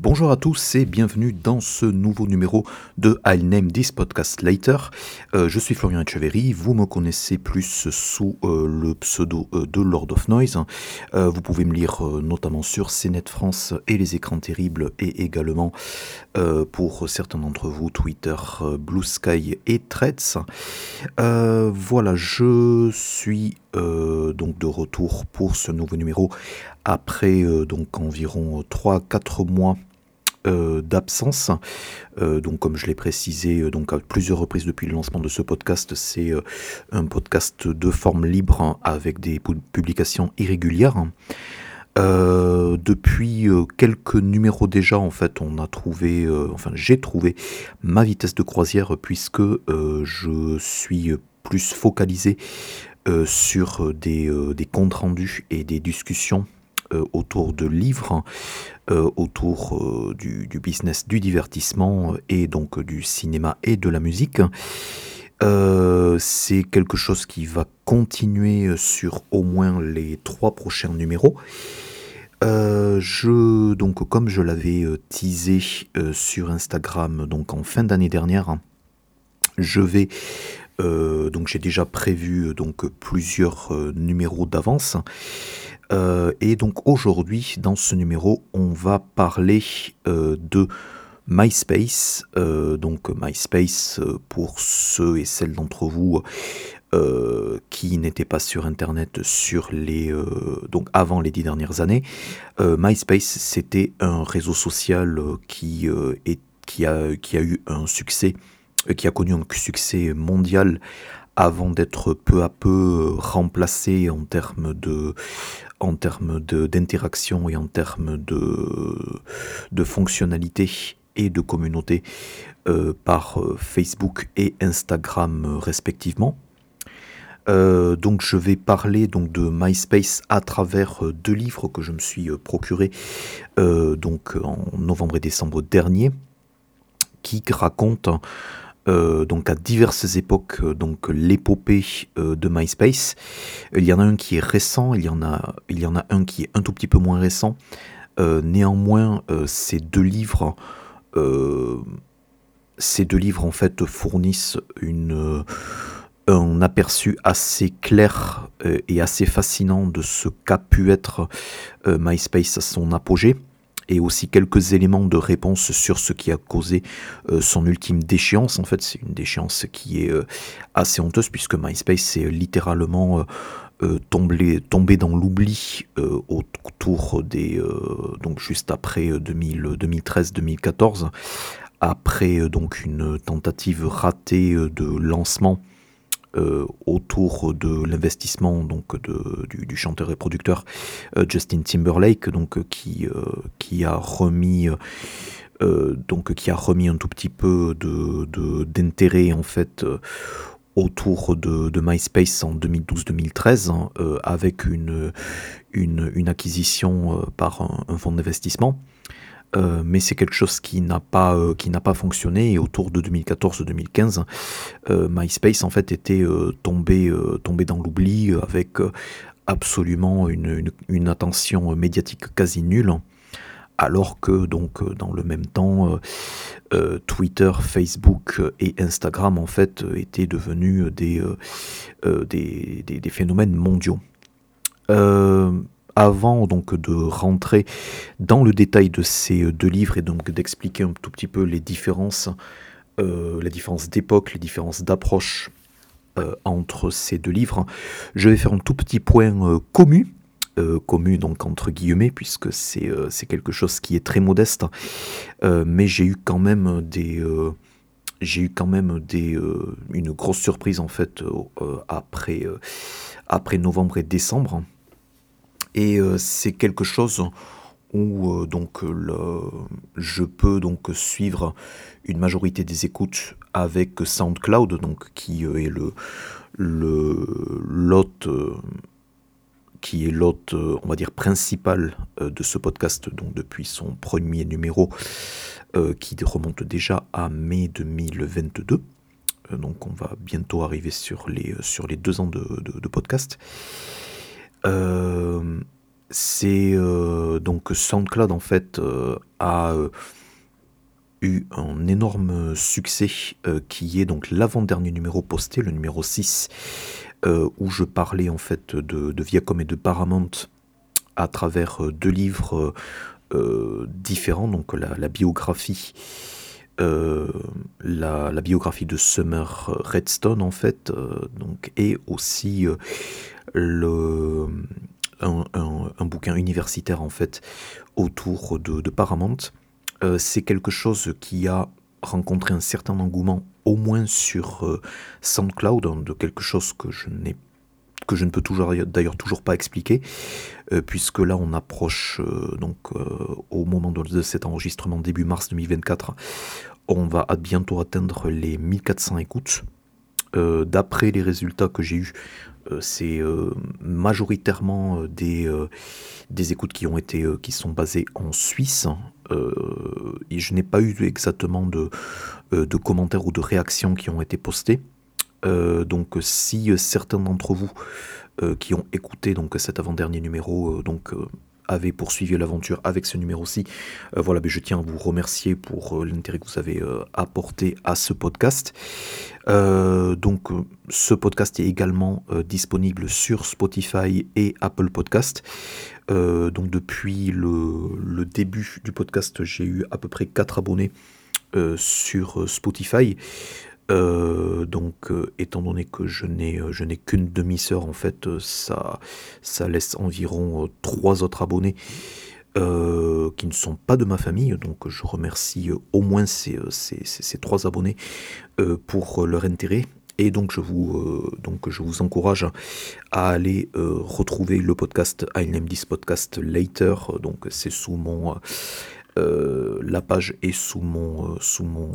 Bonjour à tous et bienvenue dans ce nouveau numéro de I'll Name This Podcast Later. Euh, je suis Florian Echeverry, vous me connaissez plus sous euh, le pseudo euh, de Lord of Noise. vous pouvez me lire notamment sur CNET France et les écrans terribles et également pour certains d'entre vous Twitter, Blue Sky et Threads. voilà, je suis donc de retour pour ce nouveau numéro après donc environ 3-4 mois euh, d'absence. Euh, donc, comme je l'ai précisé euh, donc à plusieurs reprises depuis le lancement de ce podcast, c'est un podcast de forme libre hein, avec des publications irrégulières. depuis quelques numéros déjà, en fait, on a trouvé, enfin, j'ai trouvé ma vitesse de croisière puisque je suis plus focalisé sur des, comptes rendus et des discussions autour de livres, euh, autour euh, du, business du divertissement et donc du cinéma et de la musique. c'est quelque chose qui va continuer sur au moins les trois prochains numéros. je, donc, comme je l'avais teasé sur Instagram donc en fin d'année dernière, je vais donc j'ai déjà prévu donc plusieurs numéros d'avance. Euh, et donc aujourd'hui, dans ce numéro, on va parler euh, de MySpace. Euh, donc MySpace, pour ceux et celles d'entre vous qui n'étaient pas sur Internet sur les, donc avant les dix dernières années, MySpace, c'était un réseau social qui, est, qui, a, qui a eu un succès, qui a connu un succès mondial avant d'être peu à peu remplacé en termes de, en termes d'interaction et en termes de, de fonctionnalité et de communauté euh, par euh, Facebook et Instagram euh, respectivement. donc je vais parler donc de MySpace à travers deux livres que je me suis procurés donc en novembre et décembre dernier qui racontent euh, donc à diverses époques euh, donc l'épopée euh, de MySpace. Il y en a un qui est récent, il y en a, un qui est un tout petit peu moins récent. néanmoins, ces deux livres, ces deux livres en fait fournissent un aperçu assez clair et assez fascinant de ce qu'a pu être MySpace à son apogée et aussi quelques éléments de réponse sur ce qui a causé euh, son ultime déchéance. En fait, c'est une déchéance qui est euh, assez honteuse puisque MySpace est littéralement euh, tombé, tombé, dans l'oubli autour des donc juste après 2013-2014 après donc une tentative ratée de lancement euh, autour de l'investissement donc de, du, chanteur et producteur euh, Justin Timberlake donc euh, qui qui a remis donc qui a remis un tout petit peu d'intérêt en fait autour de, MySpace en 2012-2013 hein, avec une, acquisition par un fonds d'investissement. Euh, mais c'est quelque chose qui n'a pas, euh, pas fonctionné. Et autour de 2014-2015, euh, MySpace en fait était tombé, tombé dans l'oubli avec absolument une, une, attention médiatique quasi nulle. Alors que donc dans le même temps, Twitter, Facebook et Instagram en fait étaient devenus des, des, des, phénomènes mondiaux avant donc de rentrer dans le détail de ces deux livres et donc d'expliquer un tout petit peu les différences, euh, les différences d'époque, les différences d'approche euh, entre ces deux livres, je vais faire un tout petit point euh, commun. commun donc entre guillemets puisque c'est quelque chose qui est très modeste mais j'ai eu quand même des j'ai eu quand même des, une grosse surprise en fait après, après novembre et décembre et euh, c'est quelque chose où euh, donc le, je peux donc suivre une majorité des écoutes avec SoundCloud, donc qui euh, est le l'hôte qui est l'hôte, on va dire, principal de ce podcast, donc depuis son premier numéro, qui remonte déjà à mai 2022. donc on va bientôt arriver sur les, sur les deux ans de, de, de podcast. Euh, c'est donc SoundCloud en fait a eu un énorme succès qui est donc l'avant-dernier numéro posté, le numéro 6, où je parlais en fait de, de Viacom et de Paramount à travers deux livres différents, donc la, biographie. la, biographie de Summer Redstone en fait, donc, et aussi le, un, bouquin universitaire en fait autour de, Paramount. Euh, c'est quelque chose qui a rencontré un certain engouement, au moins sur euh, SoundCloud, hein, de quelque chose que je n'ai que je ne peux toujours d'ailleurs toujours pas expliquer, euh, puisque là on approche donc au moment de, cet enregistrement début mars 2024, on va bientôt atteindre les 1400 écoutes. D'après les résultats que j'ai eus c'est euh, majoritairement euh, des, des écoutes qui ont été qui sont basées en Suisse. et je n'ai pas eu exactement de, de commentaires ou de réactions qui ont été postés. donc si certains d'entre vous qui ont écouté donc cet avant-dernier numéro donc avez poursuivi l'aventure avec ce numéro-ci. Euh, voilà, mais je tiens à vous remercier pour euh, l'intérêt que vous avez euh, apporté à ce podcast. donc, ce podcast est également disponible sur Spotify et Apple Podcast. donc, depuis le, début du podcast, j'ai eu à peu près 4 abonnés sur Spotify. Euh, donc, euh, étant donné que je n'ai, euh, je n'ai qu'une demi-sœur, en fait, ça, ça laisse environ trois autres abonnés qui ne sont pas de ma famille. Donc, je remercie au moins ces, ces, ces, trois abonnés pour leur intérêt. Et donc, je vous, donc, je vous encourage à aller retrouver le podcast I Name This Podcast Later. Donc, c'est sous mon. la page est sous mon, sous mon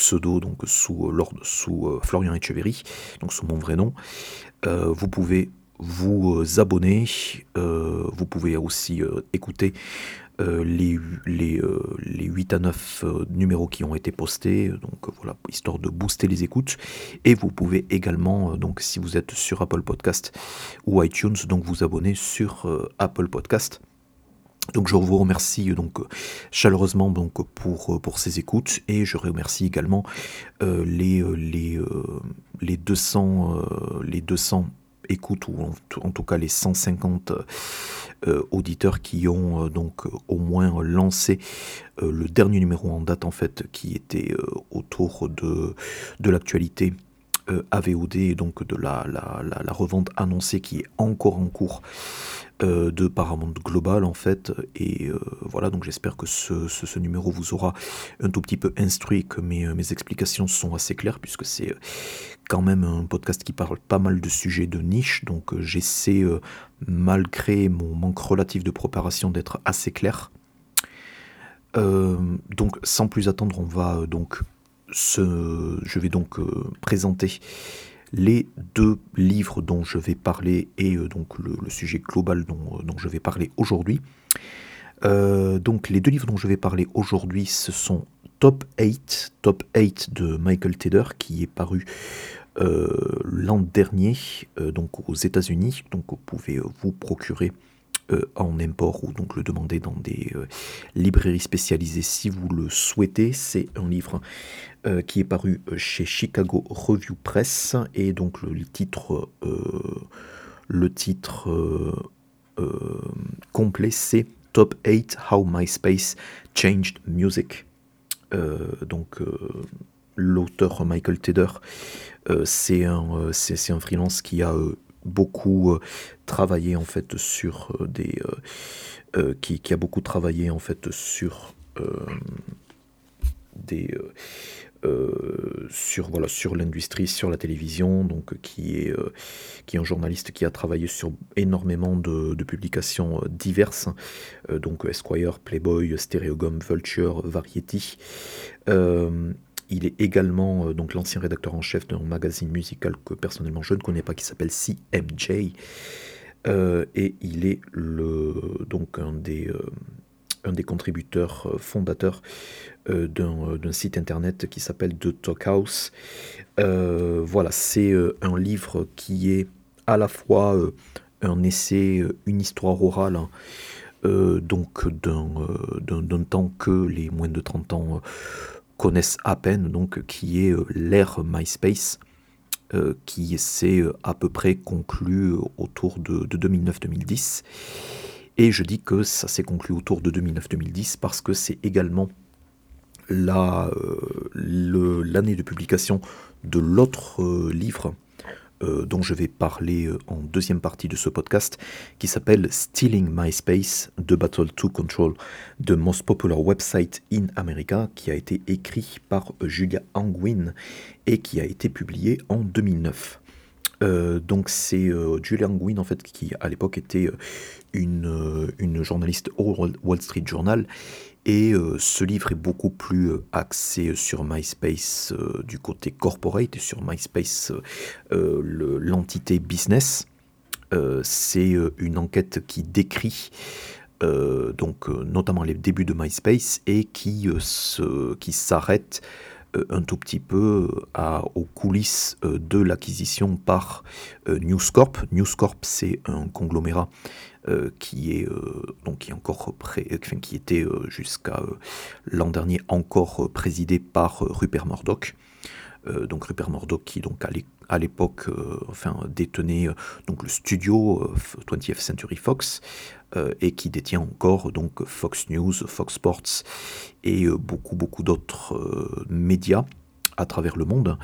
pseudo, donc sous, euh, sous euh, Florian Echeverry, donc sous mon vrai nom. Euh, vous pouvez vous abonner, vous pouvez aussi écouter les, les, les, 8 à 9 numéros qui ont été postés, donc voilà, histoire de booster les écoutes. Et vous pouvez également, donc si vous êtes sur Apple Podcast ou iTunes, donc vous abonner sur Apple Podcast. Donc je vous remercie euh, donc chaleureusement donc pour, euh, ces écoutes. Et je remercie également euh, les, les, les 200 les 200 écoutes ou en, tout cas les 150 auditeurs qui ont donc au moins lancé le dernier numéro en date en fait qui était autour de l'actualité AVOD et donc de la, la, revente annoncée qui est encore en cours euh, de Paramount Global en fait. Et euh, voilà, donc j'espère que ce, numéro vous aura un tout petit peu instruit, que mes, euh, mes explications sont assez claires, puisque c'est quand même un podcast qui parle pas mal de sujets de niche. Donc j'essaie, malgré mon manque relatif de préparation, d'être assez clair. donc sans plus attendre, on va donc je vais donc présenter les deux livres dont je vais parler et euh, donc le, sujet global dont, euh, je vais parler aujourd'hui. Euh, donc les deux livres dont je vais parler aujourd'hui, ce sont Top 8, Top 8 de Michael Tedder, qui est paru l'an dernier donc aux États-Unis. Donc vous pouvez vous procurer en import ou donc le demander dans des librairies spécialisées si vous le souhaitez. C'est un livre euh, qui est paru euh, chez Chicago Review Press et donc le, titre, le titre euh, complet c'est Top 8 How MySpace Changed Music. donc l'auteur Michael Tedder, c'est un, un freelance qui a beaucoup travaillé en fait sur des qui, qui, a beaucoup travaillé en fait sur des euh, sur l'industrie, sur la télévision, donc qui est euh, qui est un journaliste qui a travaillé sur énormément de, publications euh, diverses, donc Esquire, Playboy, Stereogum, Vulture, Variety. Il est également donc l'ancien rédacteur en chef d'un magazine musical que personnellement je ne connais pas qui s'appelle CMJ. et il est donc un des des contributeurs euh, fondateurs euh, euh, d'un site internet qui s'appelle The Talkhouse. voilà, c'est un livre qui est à la fois un essai, une histoire orale, donc d'un temps que les moins de 30 ans connaissent à peine, donc qui est l'ère MySpace. qui s'est à peu près conclu autour de 2009-2010. Et je dis que ça s'est conclu autour de 2009-2010 parce que c'est également euh, l'année de publication de l'autre euh, livre euh, dont je vais parler en deuxième partie de ce podcast, qui s'appelle Stealing MySpace, The Battle to Control the Most Popular Website in America, qui a été écrit par Julia Angwin et qui a été publié en 2009. donc c'est Julia Angwin en fait qui à l'époque était une journaliste au Wall Street Journal. Et euh, ce livre est beaucoup plus euh, axé sur MySpace euh, du côté corporate et sur MySpace l'entité business. C'est une enquête qui décrit donc notamment les débuts de MySpace et qui s'arrête un tout petit peu aux coulisses de l'acquisition par News Corp. News Corp, c'est un conglomérat euh, qui est euh, donc qui est encore pré, qui était euh, jusqu'à l'an dernier encore présidé par Rupert Murdoch. donc Rupert Murdoch qui donc à l'époque enfin détenait donc le studio 20th Century Fox et qui détient encore donc Fox News, Fox Sports et beaucoup beaucoup d'autres médias à travers le monde.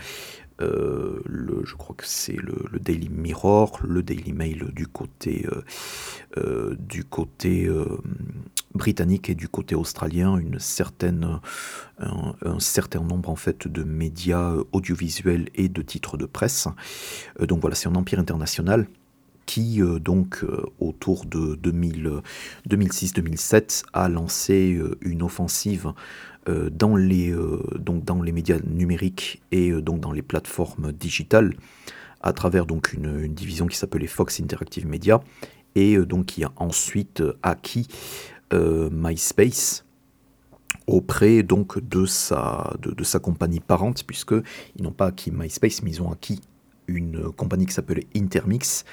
Euh, le, je crois que c'est le, Daily Mirror, le Daily Mail du côté, euh, euh, du côté britannique et du côté australien, une certaine, un, certain nombre en fait de médias audiovisuels et de titres de presse. donc voilà, c'est un empire international qui donc autour de 2006-2007 a lancé une offensive dans, les, euh, donc dans les médias numériques et euh, donc dans les plateformes digitales à travers donc une, division qui s'appelait Fox Interactive Media et donc qui a ensuite acquis MySpace auprès donc de sa, de, sa compagnie parente, puisque ils n'ont pas acquis MySpace, mais ils ont acquis une compagnie qui s'appelait Intermix,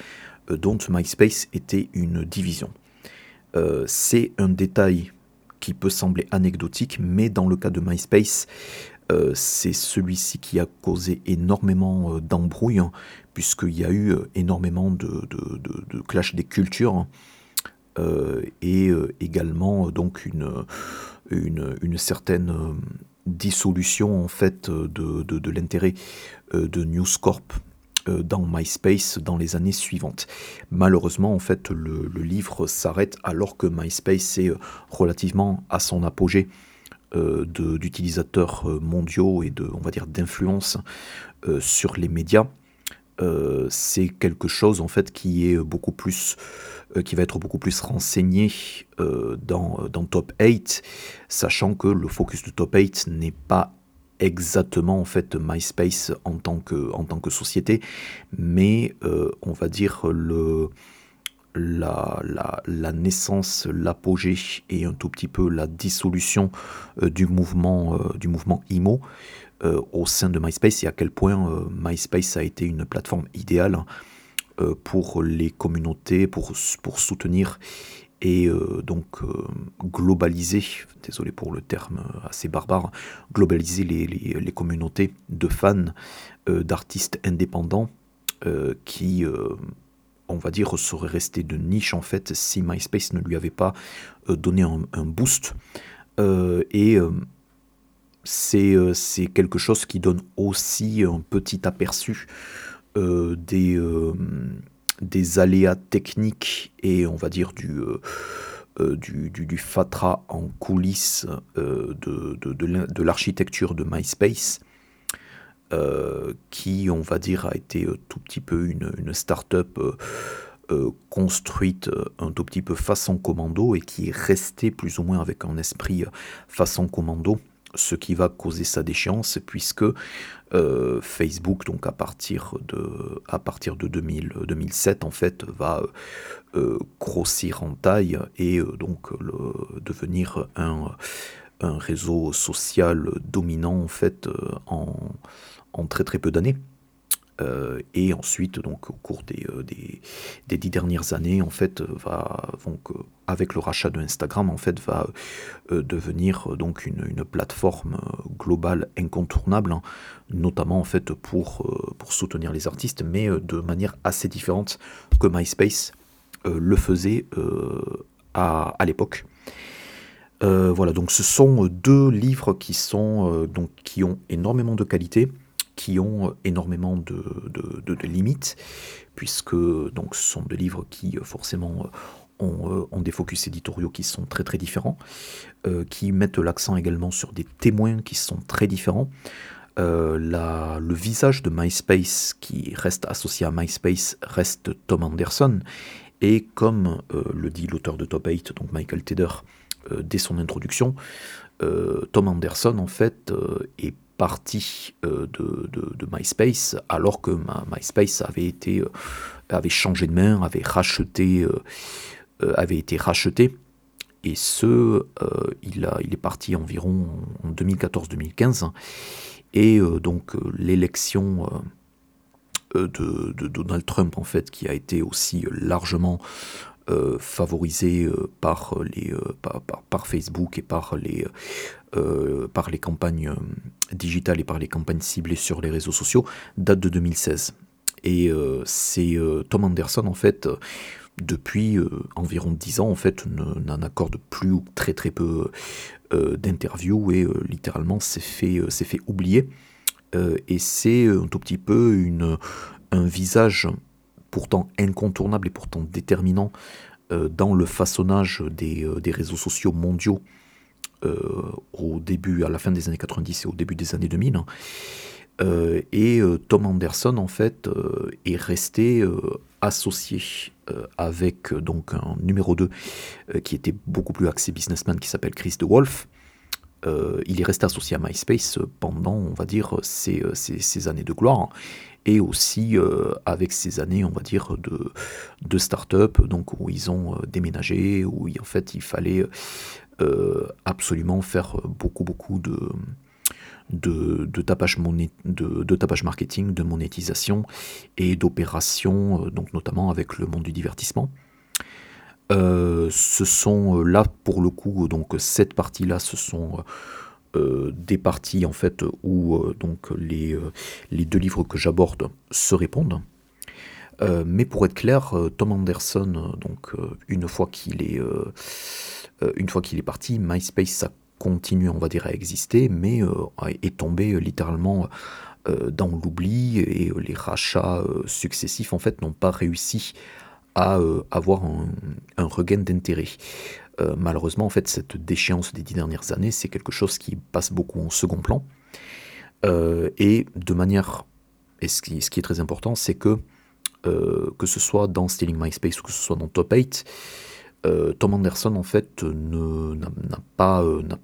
dont MySpace était une division. c'est un détail qui peut sembler anecdotique, mais dans le cas de MySpace, euh, c'est celui-ci qui a causé énormément euh, d'embrouilles, hein, puisqu'il y a eu euh, énormément de, de, clash des cultures, hein, et également donc une, une, une certaine dissolution en fait de, de l'intérêt de News Corp dans MySpace dans les années suivantes. Malheureusement, en fait, le, livre s'arrête alors que MySpace est euh, relativement à son apogée euh, d'utilisateurs mondiaux et de, on va dire, d'influence sur les médias. c'est quelque chose en fait qui est beaucoup plus qui va être beaucoup plus renseigné dans, dans Top 8, sachant que le focus de Top 8 n'est pas exactement en fait MySpace en tant que, en tant que société, mais euh, on va dire le, la, la, naissance, l'apogée et un tout petit peu la dissolution euh, du, mouvement, euh, du mouvement IMO au sein de MySpace et à quel point MySpace a été une plateforme idéale pour les communautés, pour, pour soutenir et euh, donc euh, globaliser, désolé pour le terme assez barbare, globaliser les, communautés de fans euh, d'artistes indépendants qui, on va dire, seraient restés de niche en fait si MySpace ne lui avait pas donné un, un boost. et c'est quelque chose qui donne aussi un petit aperçu des des aléas techniques et on va dire du, euh, euh, fatras en coulisses euh, de l'architecture de MySpace, qui on va dire a été tout petit peu une, une start-up construite un tout petit peu façon commando et qui est restée plus ou moins avec un esprit façon commando ce qui va causer sa déchéance, puisque euh, Facebook, donc à partir de, à partir de 2007, en fait, va euh, grossir en taille et euh, donc devenir un, un, réseau social dominant, en fait, en, en très peu d'années. Euh, et ensuite, donc, au cours des, euh, des, dix dernières années, en fait, va, donc, avec le rachat de Instagram, en fait, va devenir donc une, une, plateforme globale incontournable, hein, notamment en fait pour, pour soutenir les artistes, mais de manière assez différente que MySpace le faisait à, à l'époque. voilà, donc ce sont deux livres qui, sont, donc, qui ont énormément de qualité, qui ont énormément de, limites, puisque donc, ce sont des livres qui forcément ont, des focus éditoriaux qui sont très très différents, euh, qui mettent l'accent également sur des témoins qui sont très différents. Euh, le visage de MySpace qui reste associé à MySpace reste Tom Anderson, et comme euh, le dit l'auteur de Top 8, donc Michael Tedder, dès son introduction, Tom Anderson en fait est partie euh, de, MySpace, alors que MySpace avait été euh, changé de main, euh, avait été racheté. Et ce, il, a, il est parti environ en 2014-2015. Et donc l'élection de, Donald Trump, en fait, qui a été aussi largement euh, favorisé euh, par, les, euh, par, par, Facebook et par les, par les campagnes digitales et par les campagnes ciblées sur les réseaux sociaux, date de 2016. Et c'est Tom Anderson, en fait, depuis environ 10 ans, en fait, n'en accorde plus ou très très peu d'interviews et littéralement s'est fait, fait oublier. et c'est un tout petit peu une, un visage pourtant incontournable et pourtant déterminant euh, dans le façonnage des, euh, réseaux sociaux mondiaux euh, au début, à la fin des années 90 et au début des années 2000. Hein. et Tom Anderson, en fait, est resté associé avec donc un numéro 2 qui était beaucoup plus axé businessman qui s'appelle Chris DeWolf. il est resté associé à MySpace pendant, on va dire, ces, ces années de gloire et aussi euh, avec ces années, on va dire, de, start-up, donc où ils ont euh, déménagé, où en fait il fallait euh, absolument faire beaucoup, beaucoup de, tapage, de, de tapage marketing, de monétisation et d'opérations, donc notamment avec le monde du divertissement. Ce sont là pour le coup, donc cette partie-là, ce sont euh, des parties en fait où euh, donc les, euh, les deux livres que j'aborde se répondent. mais pour être clair, Tom Anderson, donc une fois qu'il est une fois qu'il est parti, MySpace ça continue, on va dire, à exister, mais est tombé littéralement dans l'oubli et les rachats successifs en fait n'ont pas réussi à avoir un, regain d'intérêt. Euh, malheureusement, en fait, cette déchéance des dix dernières années, c'est quelque chose qui passe beaucoup en second plan. Euh, et de manière, et ce qui, est très important, c'est que euh, que ce soit dans Stealing MySpace ou que ce soit dans Top 8, Tom Anderson en fait n'a pas,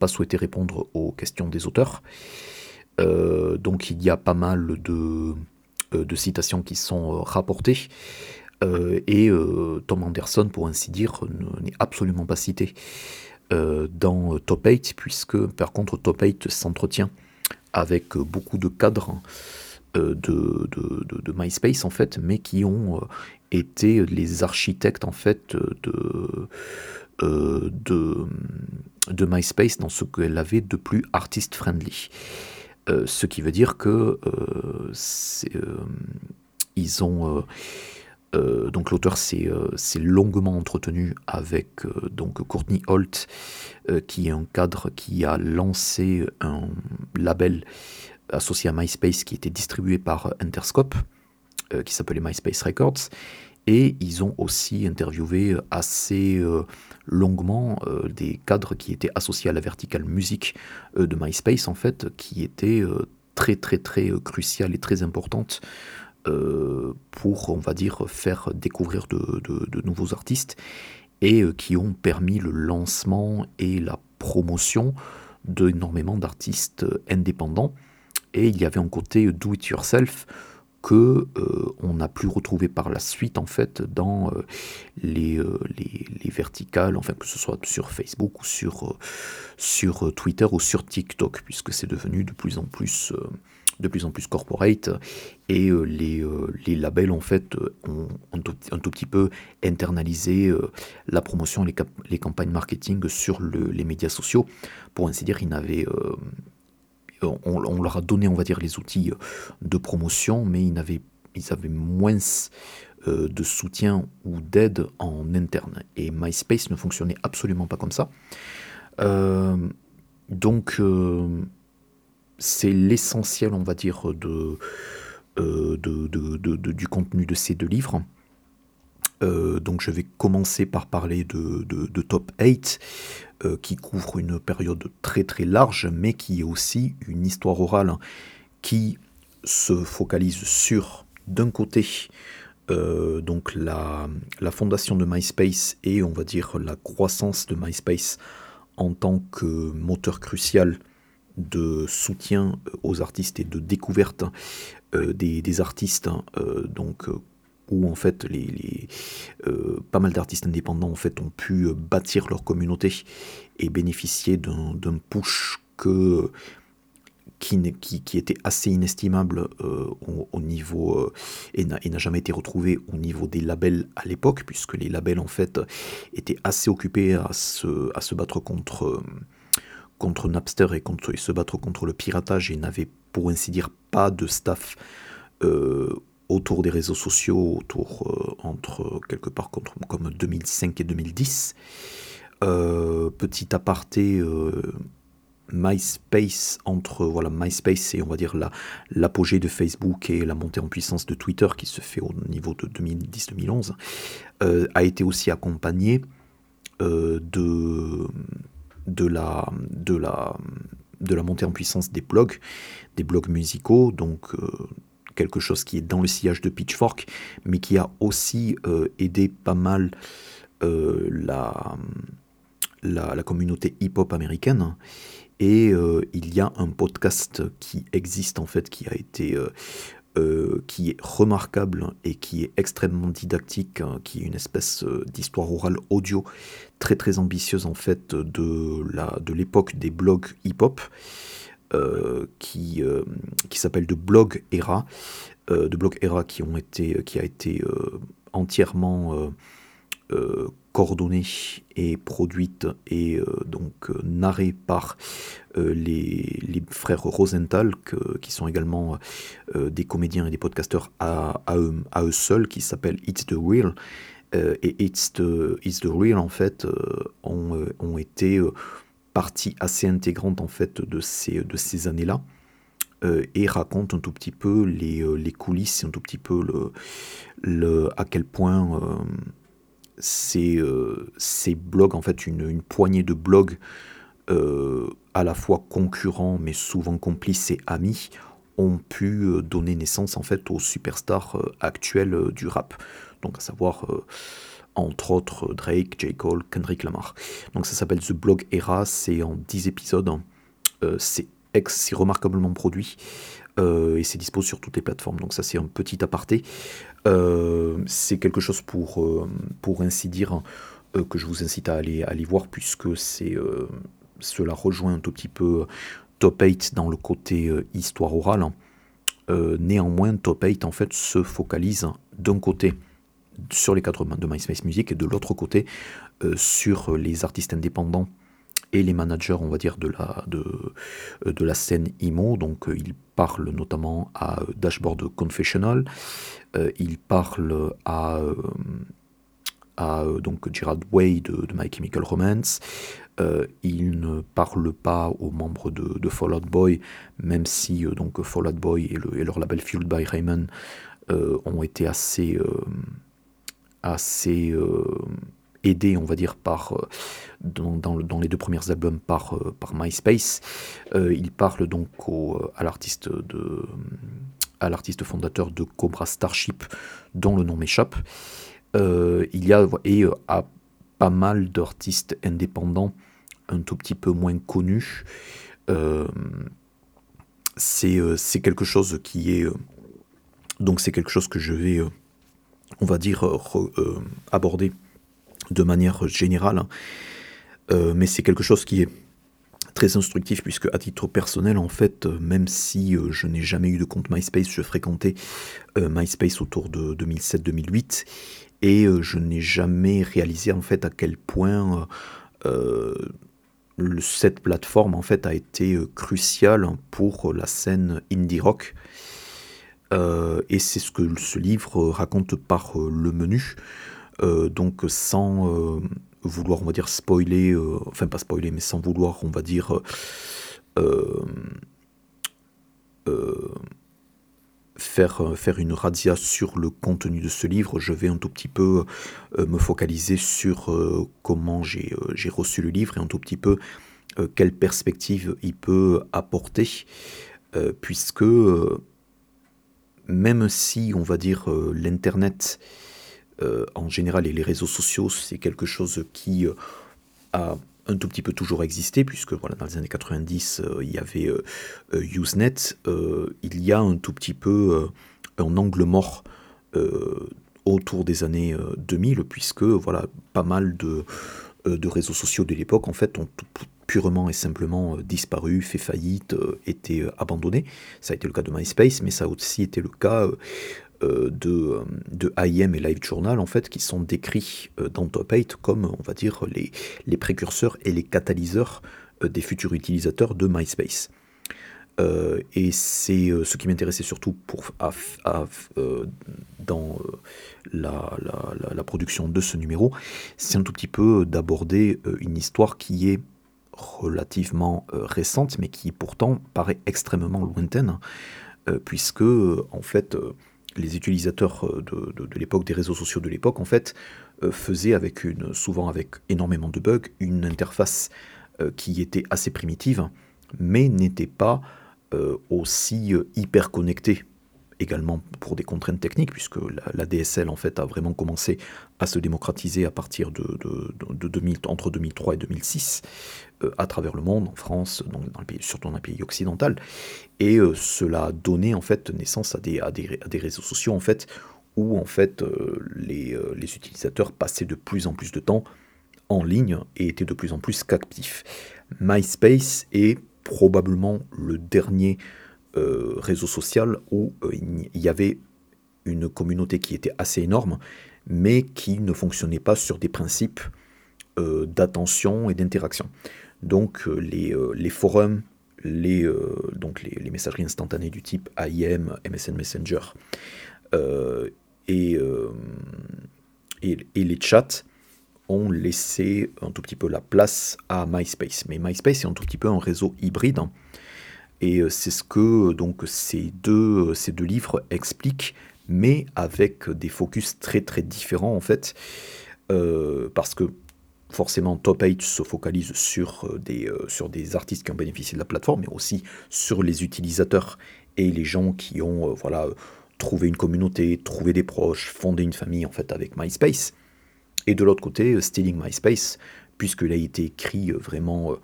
souhaité répondre aux questions des auteurs. donc il y a pas mal de citations qui sont rapportées. Euh, et euh, Tom Anderson, pour ainsi dire, n'est absolument pas cité euh, dans Top 8, puisque par contre Top 8 s'entretient avec beaucoup de cadres de, MySpace en fait, mais qui ont été les architectes en fait de, de, MySpace dans ce qu'elle avait de plus artist friendly. ce qui veut dire que ils ont euh, donc l'auteur s'est euh, longuement entretenu avec euh, donc Courtney Holt, qui est un cadre qui a lancé un label associé à MySpace qui était distribué par Interscope, qui s'appelait MySpace Records. Et ils ont aussi interviewé assez longuement des cadres qui étaient associés à la verticale musique de MySpace, en fait, qui était très très très cruciale et très importante euh, pour, on va dire, faire découvrir de, nouveaux artistes et euh, qui ont permis le lancement et la promotion d'énormément d'artistes indépendants. Et il y avait un côté do it yourself que euh, on n'a plus retrouvé par la suite en fait dans les, les, verticales, enfin que ce soit sur Facebook ou sur, sur Twitter ou sur TikTok, puisque c'est devenu de plus en plus de plus en plus corporate et les, les, labels en fait ont, un tout petit peu internalisé la promotion, les, les, campagnes marketing sur les médias sociaux. Pour ainsi dire, ils n'avaient on, leur a donné, on va dire, les outils de promotion, mais ils, avaient, ils avaient moins euh, de soutien ou d'aide en interne. Et MySpace ne fonctionnait absolument pas comme ça. Euh, donc, euh, c'est l'essentiel, on va dire, de, du contenu de ces deux livres. donc je vais commencer par parler de, Top 8, euh, qui couvre une période très très large, mais qui est aussi une histoire orale qui se focalise sur, d'un côté, euh, donc la, fondation de MySpace et on va dire la croissance de MySpace en tant que moteur crucial de soutien aux artistes et de découverte euh, des, artistes donc où en fait les, euh, pas mal d'artistes indépendants ont pu euh, bâtir leur communauté et bénéficier d'un push que qui, était assez inestimable euh, au, niveau et n'a jamais été retrouvé au niveau des labels à l'époque puisque les labels en fait étaient assez occupés à se, à se battre contre contre Napster et, contre, se battre contre le piratage et n'avaient pour ainsi dire pas de staff autour des réseaux sociaux, autour euh, entre quelque part comme 2005 et 2010. Euh, petit aparté, euh, MySpace entre voilà MySpace et on va dire la l'apogée de Facebook et la montée en puissance de Twitter qui se fait au niveau de 2010-2011 a été aussi accompagné de de la montée en puissance des blogs, des blogs musicaux, donc quelque chose qui est dans le sillage de Pitchfork, mais qui a aussi euh, aidé pas mal euh, la, communauté hip-hop américaine. Et euh, il y a un podcast qui existe en fait, qui a été qui est remarquable et qui est extrêmement didactique, hein, qui est une espèce d'histoire orale audio très très ambitieuse en fait de la de l'époque des blogs hip-hop. Euh, qui, euh, qui s'appelle de Blog Era, euh, de Blog Era qui, ont été, qui a été entièrement coordonnée et produite et donc narrée par les, les, frères Rosenthal, qui sont également des comédiens et des podcasteurs à, à, eux, seuls, qui s'appelle It's the Real. et It's the, It's the Real, en fait, ont, ont été partie assez intégrante en fait de ces, de ces années-là. Euh, et raconte un tout petit peu les, euh, les, coulisses, un tout petit peu le, le à quel point euh, ces, ces, blogs, en fait une, une poignée de blogs à la fois concurrents mais souvent complices et amis, ont pu donner naissance en fait aux superstars actuels du rap. Donc à savoir entre autres Drake, J. Cole, Kendrick Lamar. Donc ça s'appelle The Blog Era, c'est en 10 épisodes, euh, c'est remarquablement produit euh, et c'est dispo sur toutes les plateformes. Donc ça c'est un petit aparté. Euh, c'est quelque chose pour, ainsi dire que je vous incite à aller, à voir puisque c'est cela rejoint un tout petit peu Top 8 dans le côté histoire orale. néanmoins, Top 8 en fait se focalise d'un côté sur les quatre mains de MySpace Music et de l'autre côté euh, sur les artistes indépendants et les managers, on va dire, de la, de, euh, de la scène IMO. Donc, euh, il parle notamment à Dashboard Confessional, il parle à, à donc Gerard Way de, My Chemical Romance, il ne parle pas aux membres de, de Fall Out Boy, même si donc Fall Out Boy et, et, leur label Fueled by Raymond ont été assez assez euh, aidé, on va dire, par, euh, dans, les deux premiers albums par, euh, MySpace. il parle donc à l'artiste de à l'artiste fondateur de Cobra Starship, dont le nom m'échappe. il y a et à pas mal d'artistes indépendants un tout petit peu moins connus. c'est quelque chose qui est donc c'est quelque chose que je vais on va dire, euh, euh, abordé de manière générale, hein. euh, mais c'est quelque chose qui est très instructif puisque à titre personnel en fait même si je n'ai jamais eu de compte MySpace je fréquentais MySpace autour de 2007-2008 et je n'ai jamais réalisé en fait à quel point cette plateforme en fait a été cruciale pour la scène indie rock et c'est ce que ce livre raconte par le menu. Donc sans vouloir, on va dire, spoiler, euh, enfin pas spoiler, mais sans vouloir, on va dire, euh, euh, faire, faire une radia sur le contenu de ce livre, je vais un tout petit peu me focaliser sur comment j'ai reçu le livre et un tout petit peu quelle perspective il peut apporter, puisque même si, on va dire, l'Internet euh, en général, et les réseaux sociaux, c'est quelque chose qui euh, a un tout petit peu toujours existé, puisque voilà, dans les années 90, euh, il y avait Usenet. il y a un tout petit peu un angle mort autour des années 2000, puisque voilà, pas mal de, de réseaux sociaux de l'époque en fait ont purement et simplement disparu, fait faillite, été abandonnés. Ça a été le cas de MySpace, mais ça a aussi été le cas euh, de, de IM et Live Journal, en fait, qui sont décrits euh, dans Top 8 comme, on va dire, les, les précurseurs et les catalyseurs euh, des futurs utilisateurs de MySpace. et c'est ce qui m'intéressait surtout pour, dans la, la, la, production de ce numéro, c'est un tout petit peu d'aborder une histoire qui est relativement récente, mais qui pourtant paraît extrêmement lointaine, puisque en fait les utilisateurs euh, de, l'époque, des réseaux sociaux de l'époque, en fait, euh, faisaient avec une, souvent avec énormément de bugs, une interface euh, qui était assez primitive, mais n'était pas aussi hyper connectée également pour des contraintes techniques, puisque la, DSL en fait a vraiment commencé à se démocratiser à partir de, de, 2000, entre 2003 et 2006 euh, à travers le monde, en France, donc dans le pays, surtout dans les pays occidentaux, et euh, cela a donné en fait naissance à des, à des, à des réseaux sociaux en fait où en fait euh, les, les, utilisateurs passaient de plus en plus de temps en ligne et étaient de plus en plus captifs. MySpace est probablement le dernier euh, réseau social où euh, il y avait une communauté qui était assez énorme, mais qui ne fonctionnait pas sur des principes euh, d'attention et d'interaction. Donc les, forums, les, donc les, messageries instantanées du type AIM, MSN Messenger et, et, et, les chats ont laissé un tout petit peu la place à MySpace. Mais MySpace est un tout petit peu un réseau hybride et euh, c'est ce que donc ces deux, ces deux livres expliquent, mais avec des focus très très différents en fait, euh, parce que forcément Top 8 se focalise sur euh, des, sur des artistes qui ont bénéficié de la plateforme, mais aussi sur les utilisateurs et les gens qui ont voilà, trouvé une communauté, trouvé des proches, fondé une famille en fait avec MySpace. Et de l'autre côté, Stealing MySpace, puisqu'il a été écrit vraiment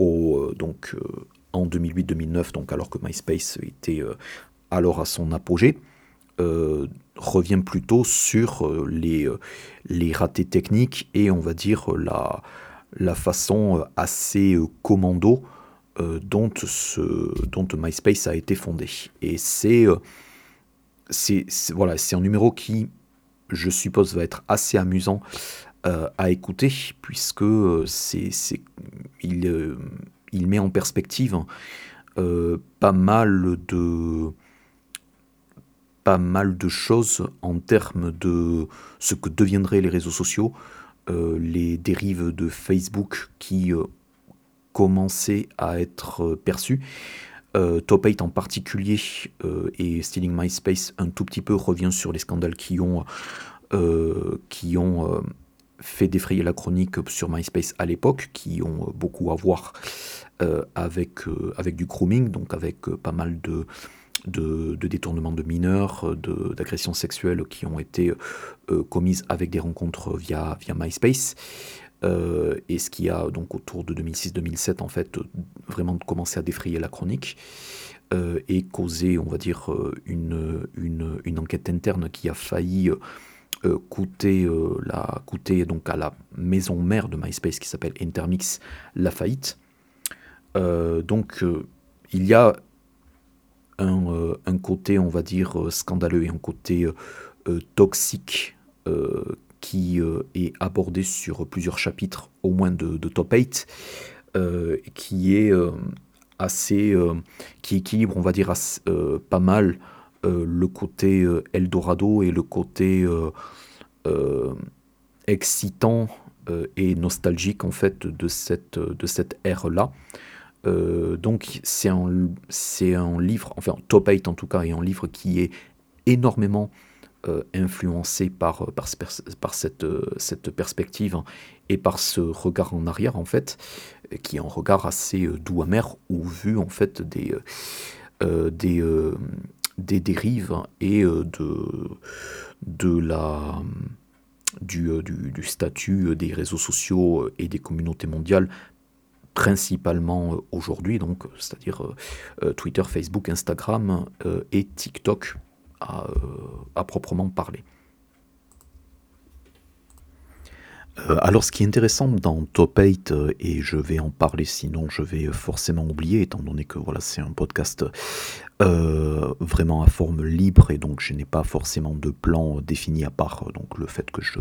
au, donc, en 2008-2009, donc alors que MySpace était euh, alors à son apogée, euh, revient plutôt sur euh, les, les ratés techniques et on va dire la, la façon assez commando dont, ce, dont MySpace a été fondé. Et c'est voilà, un numéro qui, je suppose, va être assez amusant à écouter puisque c'est il met en perspective euh, pas mal de pas mal de choses en termes de ce que deviendraient les réseaux sociaux, euh, les dérives de Facebook qui euh, commençaient à être perçues. Top 8 en particulier et Stealing MySpace un tout petit peu revient sur les scandales qui ont, qui ont fait défrayer la chronique sur MySpace à l'époque, qui ont beaucoup à voir euh, avec, euh, avec du grooming, donc avec euh, pas mal de, de, détournements de mineurs, d'agressions sexuelles qui ont été commises avec des rencontres via, via MySpace. et ce qui a donc autour de 2006-2007 en fait vraiment commencé à défrayer la chronique et causé, on va dire, une, une, enquête interne qui a failli la, coûter donc à la maison mère de MySpace qui s'appelle Intermix la faillite. donc il y a un, côté, on va dire, scandaleux et un côté toxique qui est abordé sur plusieurs chapitres, au moins de, Top 8, qui est assez, euh, qui équilibre, on va dire, euh, pas mal euh, le côté Eldorado et le côté excitant et nostalgique en fait de cette, de cette ère-là. donc c'est un, c'est un livre, enfin Top 8 en tout cas, et un livre qui est énormément influencé par, par, cette, cette perspective hein, et par ce regard en arrière en fait qui est un regard assez euh, doux amer ou vu en fait des, euh, euh, des, des dérives et de, de la, du, du, statut des réseaux sociaux et des communautés mondiales principalement aujourd'hui, donc c'est-à-dire Twitter, Facebook, Instagram et TikTok à, à proprement parler. Euh, alors ce qui est intéressant dans Top 8, euh, et je vais en parler sinon je vais forcément oublier, étant donné que voilà, c'est un podcast euh, vraiment à forme libre et donc je n'ai pas forcément de plan défini à part donc, le fait que je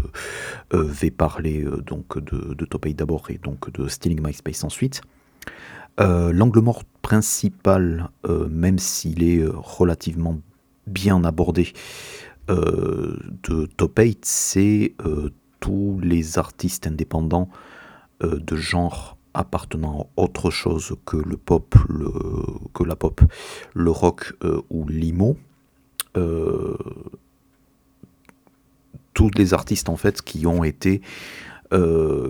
vais parler donc, de, Top 8 d'abord et donc de Stealing MySpace ensuite. L'angle mort principal, même s'il est relativement bien abordé, de Top 8, c'est tous les artistes indépendants euh, de genre appartenant à autre chose que le pop, le, que la pop, le rock euh, ou l'imo. Euh, tous les artistes en fait qui ont été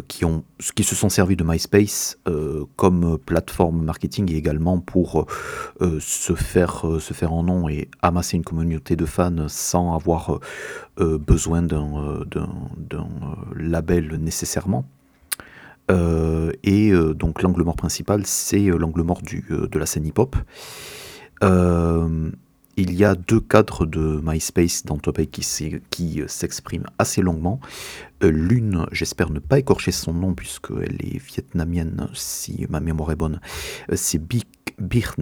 qui, ont, qui se sont servis de MySpace comme plateforme marketing et également pour se, faire, se faire en nom et amasser une communauté de fans sans avoir euh, besoin d'un euh, label nécessairement. Euh, et donc l'angle mort principal, c'est l'angle mort du, de la scène hip-hop. Il y a deux cadres de MySpace dans Topay qui s'expriment assez longuement. L'une, j'espère ne pas écorcher son nom puisqu'elle est vietnamienne, si ma mémoire est bonne, c'est Bir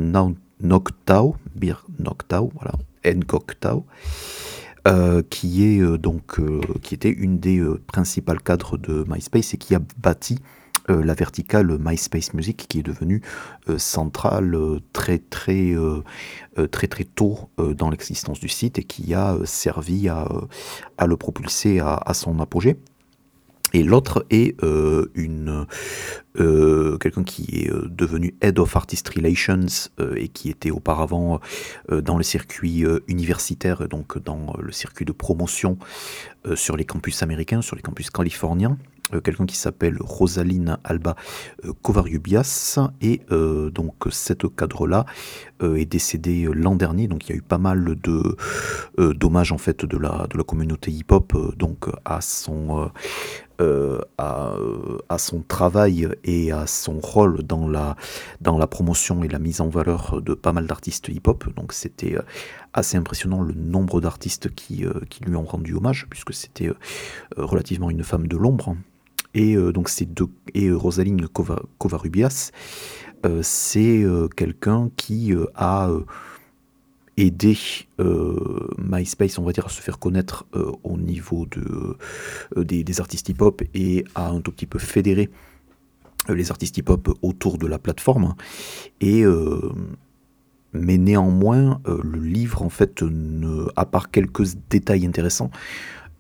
Nok Tao, Bir Nok voilà. Euh, qui, est, euh, donc, euh, qui était une des principales cadres de MySpace et qui a bâti la verticale MySpace Music qui est devenue centrale très très très très tôt dans l'existence du site et qui a servi à, le propulser à son apogée. Et l'autre est euh, une euh, quelqu'un qui est euh, devenu Head of Artist Relations et qui était auparavant dans le circuit universitaire, donc dans le circuit de promotion sur les campus américains, sur les campus californiens. Quelqu'un qui s'appelle Rosaline Alba Covarrubias et donc cet cadre-là est décédé l'an dernier donc il y a eu pas mal de dommages en fait de la de la communauté hip-hop donc à son euh, euh, à, son travail et à son rôle dans la, dans la promotion et la mise en valeur de pas mal d'artistes hip-hop. Donc c'était euh, assez impressionnant le nombre d'artistes qui, qui, lui ont rendu hommage, puisque c'était relativement une femme de l'ombre. Et donc c'est et Rosaline Covarrubias, c'est quelqu'un qui a euh, MySpace, on va dire, à se faire connaître euh, au niveau de, euh, des, artistes hip-hop et à un tout petit peu fédérer les artistes hip-hop autour de la plateforme. Et, mais néanmoins, le livre, en fait, ne, à part quelques détails intéressants,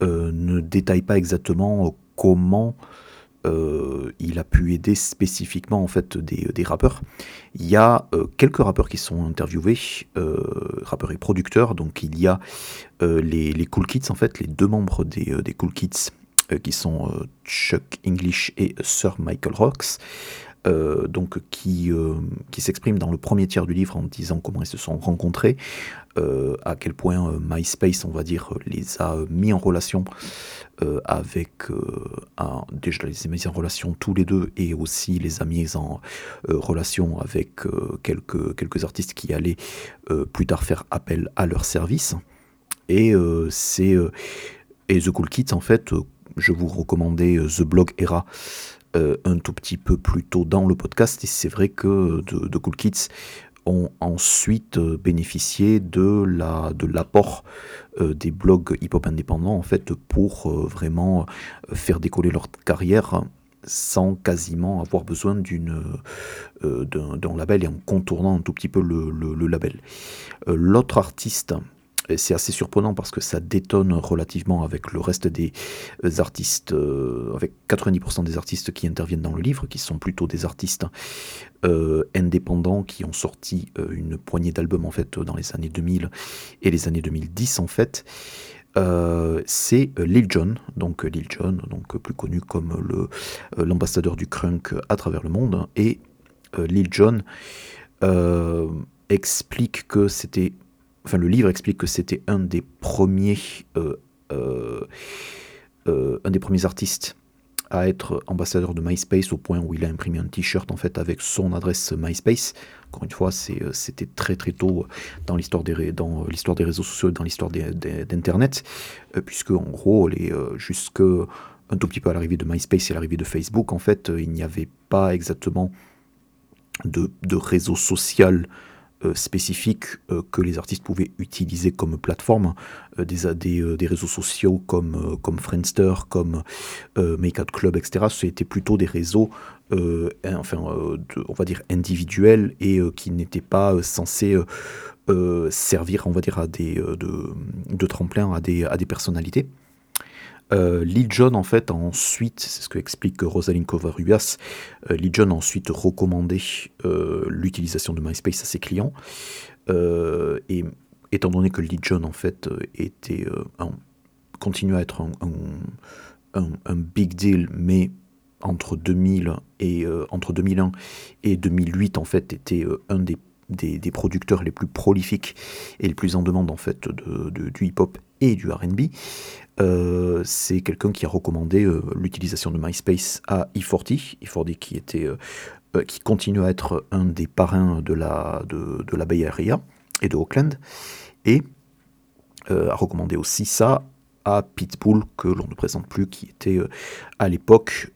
ne détaille pas exactement comment euh, il a pu aider spécifiquement en fait des, rappeurs. Il y a euh, quelques rappeurs qui sont interviewés, euh, rappeurs et producteurs. Donc il y a les, Cool Kids en fait, les deux membres des, des Cool Kids qui sont Chuck English et Sir Michael Rocks. Euh, donc qui, euh, qui s'exprime dans le premier tiers du livre en disant comment ils se sont rencontrés, euh, à quel point MySpace, on va dire, les a mis en relation avec, un, déjà les a mis en relation tous les deux et aussi les a mis en relation avec quelques, quelques artistes qui allaient plus tard faire appel à leur service. Et c'est et The Cool Kids en fait, je vous recommandais The Blog Era un tout petit peu plus tôt dans le podcast. Et c'est vrai que de, Cool Kids ont ensuite bénéficié de la de l'apport des blogs hip-hop indépendants en fait pour vraiment faire décoller leur carrière sans quasiment avoir besoin d'une d'un label et en contournant un tout petit peu le label. L'autre artiste c'est assez surprenant parce que ça détonne relativement avec le reste des euh, artistes, euh, avec 90% des artistes qui interviennent dans le livre, qui sont plutôt des artistes euh, indépendants qui ont sorti une poignée d'albums en fait dans les années 2000 et les années 2010 en fait. c'est Lil Jon, donc Lil Jon, donc plus connu comme l'ambassadeur du crunk à travers le monde, et Lil Jon explique que c'était enfin le livre explique que c'était un des premiers, euh, euh, euh, un des premiers artistes à être ambassadeur de MySpace au point où il a imprimé un t-shirt en fait avec son adresse MySpace. Encore une fois, c'était très très tôt dans l'histoire des, des réseaux sociaux, dans l'histoire d'Internet, puisque en gros, les, jusque un tout petit peu à l'arrivée de MySpace et l'arrivée de Facebook, en fait, il n'y avait pas exactement de réseau social euh, spécifiques euh, que les artistes pouvaient utiliser comme plateforme, euh, des, des, réseaux sociaux comme, comme Friendster, comme Make Out Club, etc. C'était plutôt des réseaux, enfin, on va dire individuels et qui n'étaient pas censés servir, on va dire, à des, de, de tremplin à des, à des personnalités. Euh, Lee John, en fait, a ensuite, c'est ce que explique Rosalind Covarrubias, euh, Lee John a ensuite recommandé euh, l'utilisation de MySpace à ses clients. Euh, et étant donné que Lee John, en fait, était, un, continue à être un, un, big deal, mais entre 2000 et entre 2001 et 2008 en fait était un des, des, des, producteurs les plus prolifiques et les plus en demande en fait de, du hip-hop et du R&B. Euh, c'est quelqu'un qui a recommandé euh, l'utilisation de MySpace à E40, E40 qui, était, euh, qui continue à être un des parrains de la, de, de la Bay Area et de Oakland, et a recommandé aussi ça à Pitbull, que l'on ne présente plus, qui était à l'époque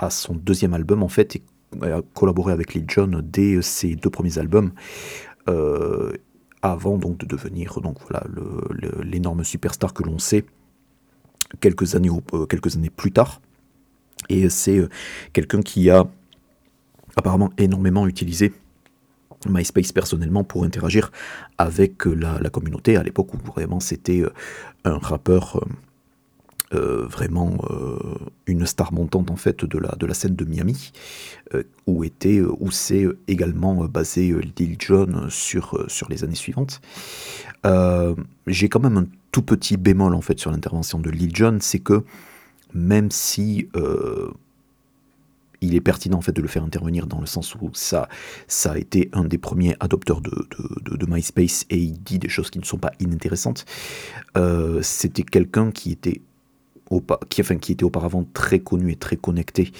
à son deuxième album en fait, et a collaboré avec Lil Jon dès ses deux premiers albums avant donc de devenir donc voilà l'énorme superstar que l'on sait quelques années, euh, quelques années plus tard. Et c'est euh, quelqu'un qui a apparemment énormément utilisé MySpace personnellement pour interagir avec euh, la, communauté à l'époque où vraiment c'était un rappeur vraiment une star montante en fait de la, de la scène de Miami où était où c'est également basé Lil Jon sur, sur les années suivantes. J'ai quand même un tout petit bémol en fait sur l'intervention de Lil Jon, c'est que même si euh, il est pertinent en fait de le faire intervenir dans le sens où ça, ça a été un des premiers adopteurs de, de, MySpace et il dit des choses qui ne sont pas inintéressantes. Euh, c'était quelqu'un qui était qui, était auparavant très connu et très connecté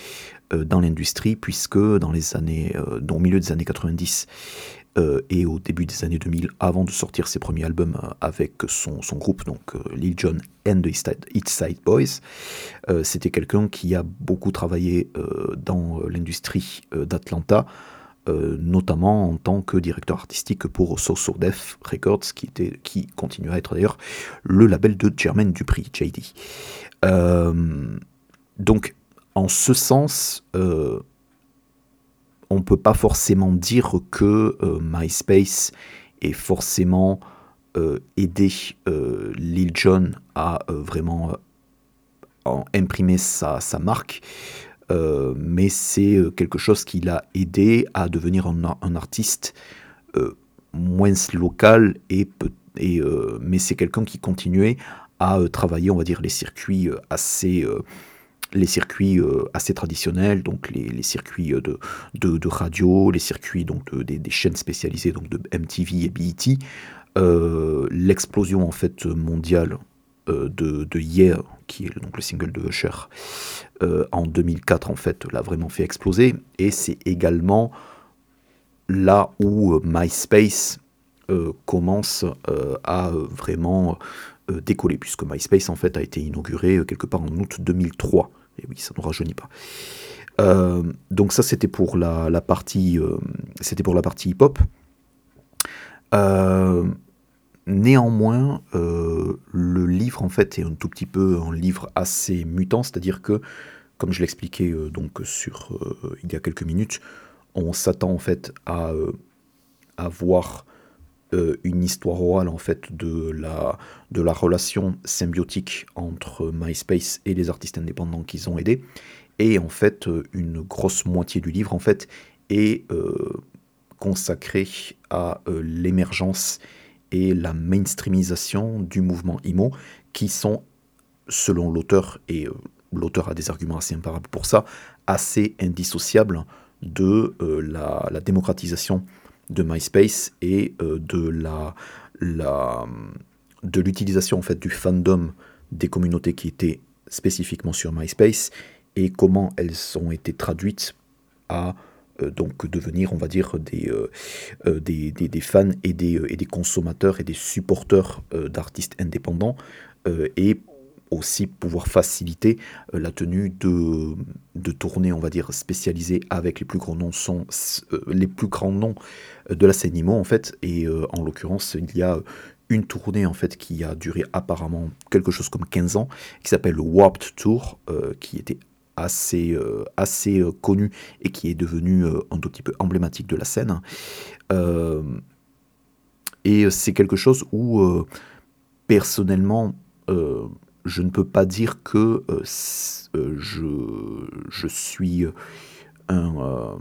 euh, dans l'industrie, puisque dans les années, dans au milieu des années 90, euh, et au début des années 2000, avant de sortir ses premiers albums euh, avec son, groupe, donc euh, Lil Jon and the East Side Boys. C'était quelqu'un qui a beaucoup travaillé dans l'industrie d'Atlanta, notamment en tant que directeur artistique pour So So Def Records, qui, était, qui continue à être d'ailleurs le label de Jermaine Dupri, JD. Donc, en ce sens, on ne peut pas forcément dire que euh, MySpace ait forcément euh, aidé euh, Lil Jon à vraiment imprimer sa, marque, mais c'est quelque chose qui l'a aidé à devenir un, artiste moins local, et mais c'est quelqu'un qui continuait à travailler, on va dire, les circuits assez les circuits euh, assez traditionnels, donc les, circuits euh, de, de, radio, les circuits donc des, chaînes spécialisées donc de MTV et BET, euh, l'explosion en fait mondiale de, de, Yeah, qui est donc le single de Usher, en 2004 en fait l'a vraiment fait exploser, et c'est également là où MySpace commence à vraiment décoller, puisque MySpace en fait a été inauguré quelque part en août 2003. Et oui, ça ne rajeunit pas. donc ça c'était pour la, partie c'était pour la partie hip hop Néanmoins, euh, le livre en fait est un tout petit peu un livre assez mutant, c'est-à-dire que, comme je l'expliquais euh, donc sur euh, il y a quelques minutes, on s'attend en fait à, voir une histoire orale en fait de la, de la relation symbiotique entre MySpace et les artistes indépendants qu'ils ont aidés, et en fait une grosse moitié du livre en fait est consacrée à l'émergence et la mainstreamisation du mouvement IMO, qui sont, selon l'auteur, et euh, l'auteur a des arguments assez imparables pour ça, assez indissociables de euh, la, démocratisation de MySpace et euh, de la, la de l'utilisation en fait du fandom des communautés qui étaient spécifiquement sur MySpace et comment elles ont été traduites à euh, donc devenir, on va dire, des, euh, des, des, fans et des, et des consommateurs et des supporters d'artistes indépendants et aussi pouvoir faciliter la tenue de, de tournées, on va dire, spécialisées avec les plus grands noms, sont, les plus grands noms de la scène en fait. Et en l'occurrence, il y a une tournée en fait qui a duré apparemment quelque chose comme 15 ans, qui s'appelle le Warped Tour, qui était assez, euh, assez euh, connu et qui est devenu euh, un tout petit peu emblématique de la scène. et c'est quelque chose où, personnellement, je ne peux pas dire que je, je suis un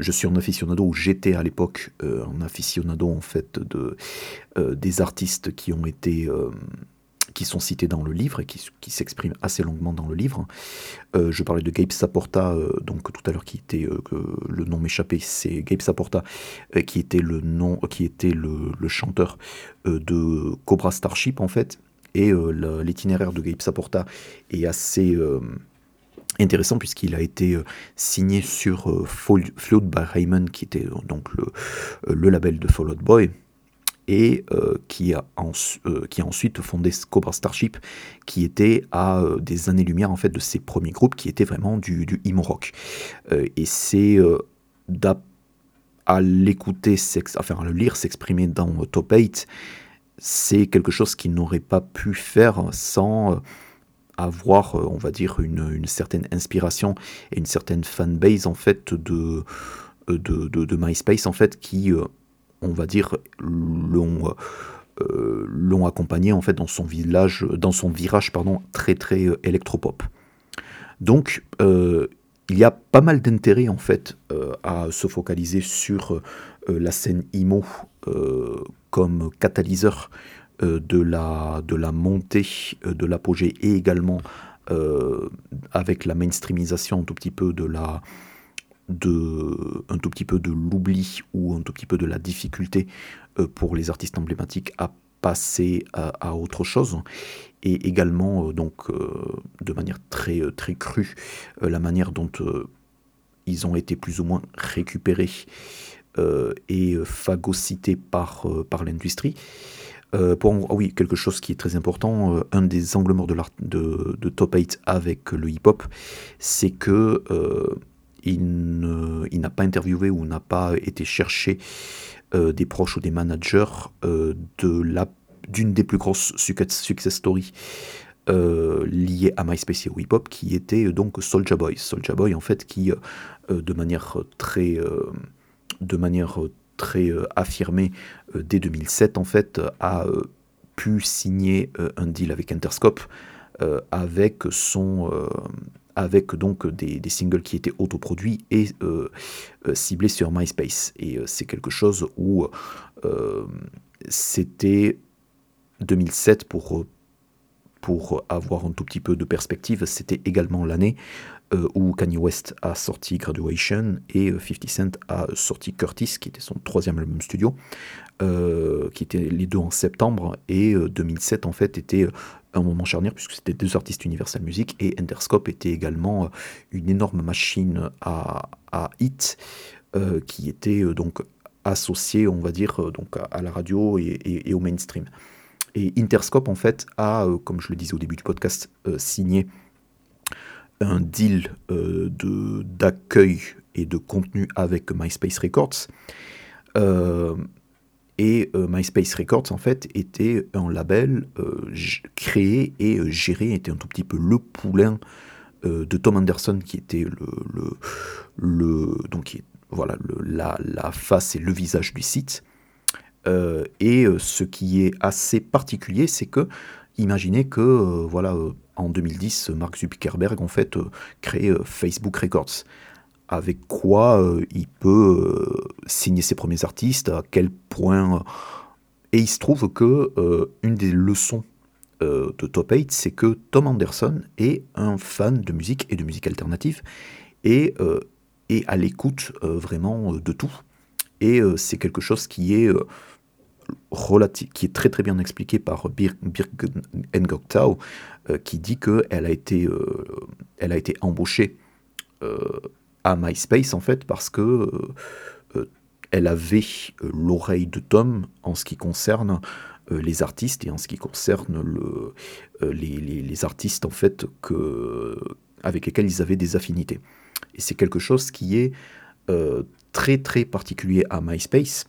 je suis un aficionado, ou j'étais à l'époque un aficionado en fait de, des artistes qui ont été qui sont cités dans le livre et qui, qui s'expriment assez longuement dans le livre. Euh, je parlais de Gabe Saporta, euh, donc tout à l'heure qui était euh, le nom m'échappait, c'est Gabe Saporta qui était le nom, qui était le, chanteur de Cobra Starship en fait. Et l'itinéraire de Gabe Saporta est assez intéressant puisqu'il a été signé sur Flood by Raymond, qui était donc le, label de Fall Out Boy et euh, qui, a euh, ensuite fondé Cobra Starship, qui était à euh, des années-lumière en fait de ses premiers groupes, qui étaient vraiment du, du emo rock. et c'est à l'écouter, enfin à le lire s'exprimer dans Top 8, c'est quelque chose qu'il n'aurait pas pu faire sans avoir, on va dire, une, une, certaine inspiration et une certaine fanbase en fait de, de, de, de MySpace en fait qui on va dire, l'ont euh, accompagné en fait dans son village, dans son virage pardon, très très euh, électropop. Donc euh, il y a pas mal d'intérêt en fait à se focaliser sur la scène IMO comme catalyseur de, la, de la montée de l'apogée et également avec la mainstreamisation un tout petit peu de la, de, un tout petit peu de l'oubli ou un tout petit peu de la difficulté euh, pour les artistes emblématiques à passer à, autre chose. Et également euh, donc euh, de manière très très crue la manière dont ils ont été plus ou moins récupérés et phagocytés par, par l'industrie. pour, ah oui, quelque chose qui est très important, un des angles morts de, de, de, Top 8 avec le hip-hop, c'est que il n'a pas interviewé ou n'a pas été chercher euh, des proches ou des managers euh, d'une des plus grosses success stories euh, liées à MySpace et au hip-hop, qui était donc Soulja Boy. Soulja Boy, en fait, qui, de manière très, de manière très affirmée, dès 2007, en fait, a pu signer un deal avec Interscope avec son avec donc des, singles qui étaient autoproduits et euh, euh, ciblés sur MySpace. Et euh, c'est quelque chose où c'était 2007 pour, pour avoir un tout petit peu de perspective, c'était également l'année où Kanye West a sorti Graduation et 50 Cent a sorti Curtis, qui était son troisième album studio, qui étaient les deux en septembre, et 2007 en fait était un moment charnière puisque c'était deux artistes Universal Music et Enderscope était également euh, une énorme machine à, à hit euh, qui était euh, donc associée, on va dire, donc à, la radio et, au mainstream. Et Interscope, en fait, a, comme je le disais au début du podcast, signé un deal de d'accueil et de contenu avec MySpace Records. et MySpace Records, en fait, était un label créé et géré, était un tout petit peu le poulain de Tom Anderson, qui était le, le, donc voilà, la, face et le visage du site. Euh, et euh, ce qui est assez particulier, c'est que imaginez que euh, voilà, en 2010, Mark Zuckerberg en fait crée Facebook Records. Avec quoi il peut signer ses premiers artistes, à quel point. Et il se trouve que une des leçons de Top 8, c'est que Tom Anderson est un fan de musique et de musique alternative et, et à l'écoute vraiment de tout. Et c'est quelque chose qui est qui est très très bien expliqué par Birg, euh, qui dit qu'elle a, été, euh, a été embauchée euh, à MySpace en fait parce que elle avait l'oreille de Tom en ce qui concerne les artistes et en ce qui concerne le, les, les, les, artistes en fait que, avec lesquels ils avaient des affinités. Et c'est quelque chose qui est très très particulier à MySpace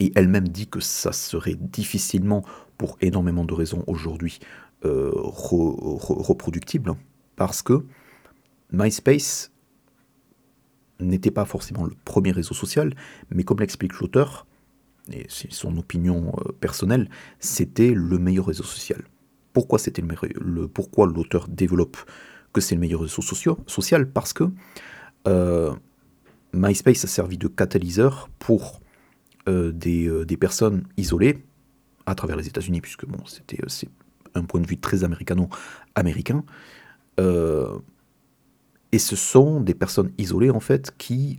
et elle-même dit que ça serait difficilement, pour énormément de raisons aujourd'hui, euh, reproductible, parce que MySpace n'était pas forcément le premier réseau social, mais comme l'explique l'auteur, et c'est son opinion euh, personnelle, c'était le meilleur réseau social. Pourquoi c'était le, le pourquoi l'auteur développe que c'est le meilleur réseau social? Parce que euh, MySpace a servi de catalyseur pour euh, des, personnes isolées à travers les États-Unis, puisque bon, c'était point de vue très américano-américain. et ce sont des personnes isolées en fait qui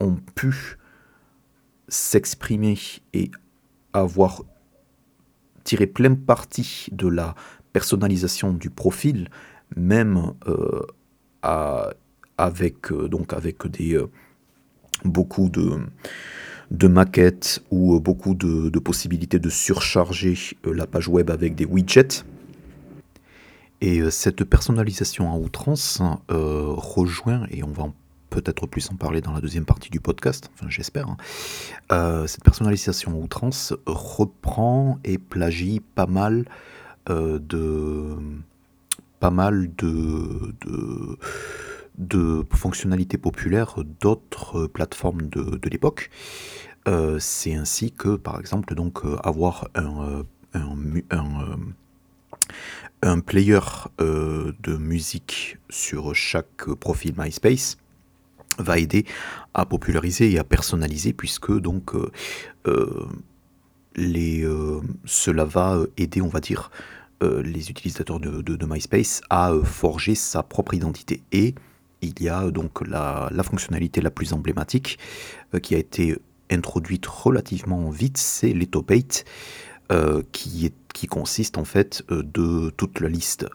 ont pu s'exprimer et avoir tiré plein parti de la personnalisation du profil, même avec, donc avec des, beaucoup de, de maquettes ou euh, beaucoup de, possibilités de surcharger euh, la page web avec des widgets. Et euh, cette personnalisation à outrance rejoint, et on va peut-être plus en parler dans la deuxième partie du podcast, enfin j'espère, hein, cette personnalisation à outrance reprend et plagie pas mal de... pas mal de de fonctionnalités populaires d'autres plateformes de, l'époque. Euh, c'est ainsi que, par exemple, euh, avoir un, euh, un, player de musique sur chaque profil MySpace va aider à populariser et à personnaliser, puisque donc les, cela va aider, on va dire, les utilisateurs de, de, MySpace à forger sa propre identité. Et il y a donc la, fonctionnalité la plus emblématique euh, qui a été introduite relativement vite, c'est les top 8, euh, qui, qui consiste en fait euh, de toute la liste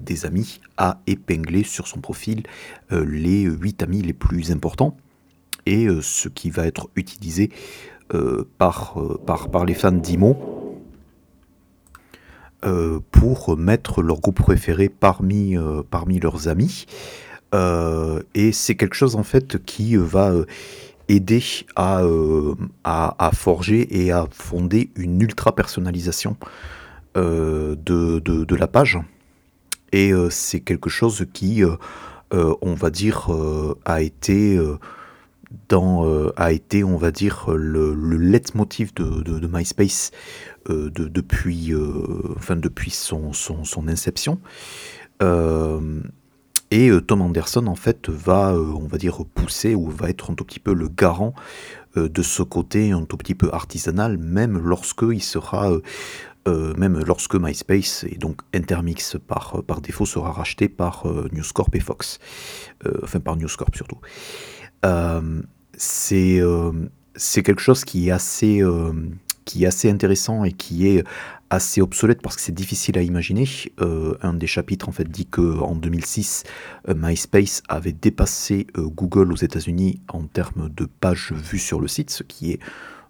des amis à épingler sur son profil les 8 amis les plus importants et ce qui va être utilisé par, les fans d'IMO pour mettre leur groupe préféré parmi leurs amis. Euh, et c'est quelque chose en fait qui va euh, aider euh, à, forger et à fonder une ultra personnalisation de, de, la page. Et c'est quelque chose qui, on va dire, a été on va dire, le, le leitmotiv de, MySpace depuis, son inception. Et euh, Tom Anderson, en fait, va, euh, on va dire, pousser ou va être un tout petit peu le garant euh, de ce côté un tout petit peu artisanal, même lorsque il sera, même lorsque MySpace et donc Intermix par, par défaut sera racheté par News Corp et Fox, enfin par News Corp surtout. c'est c'est quelque chose qui est assez qui est assez intéressant et qui est assez obsolète parce que c'est difficile à imaginer. Euh, un des chapitres en fait dit que en 2006, euh, MySpace avait dépassé euh, Google aux États-Unis en termes de pages vues sur le site, ce qui est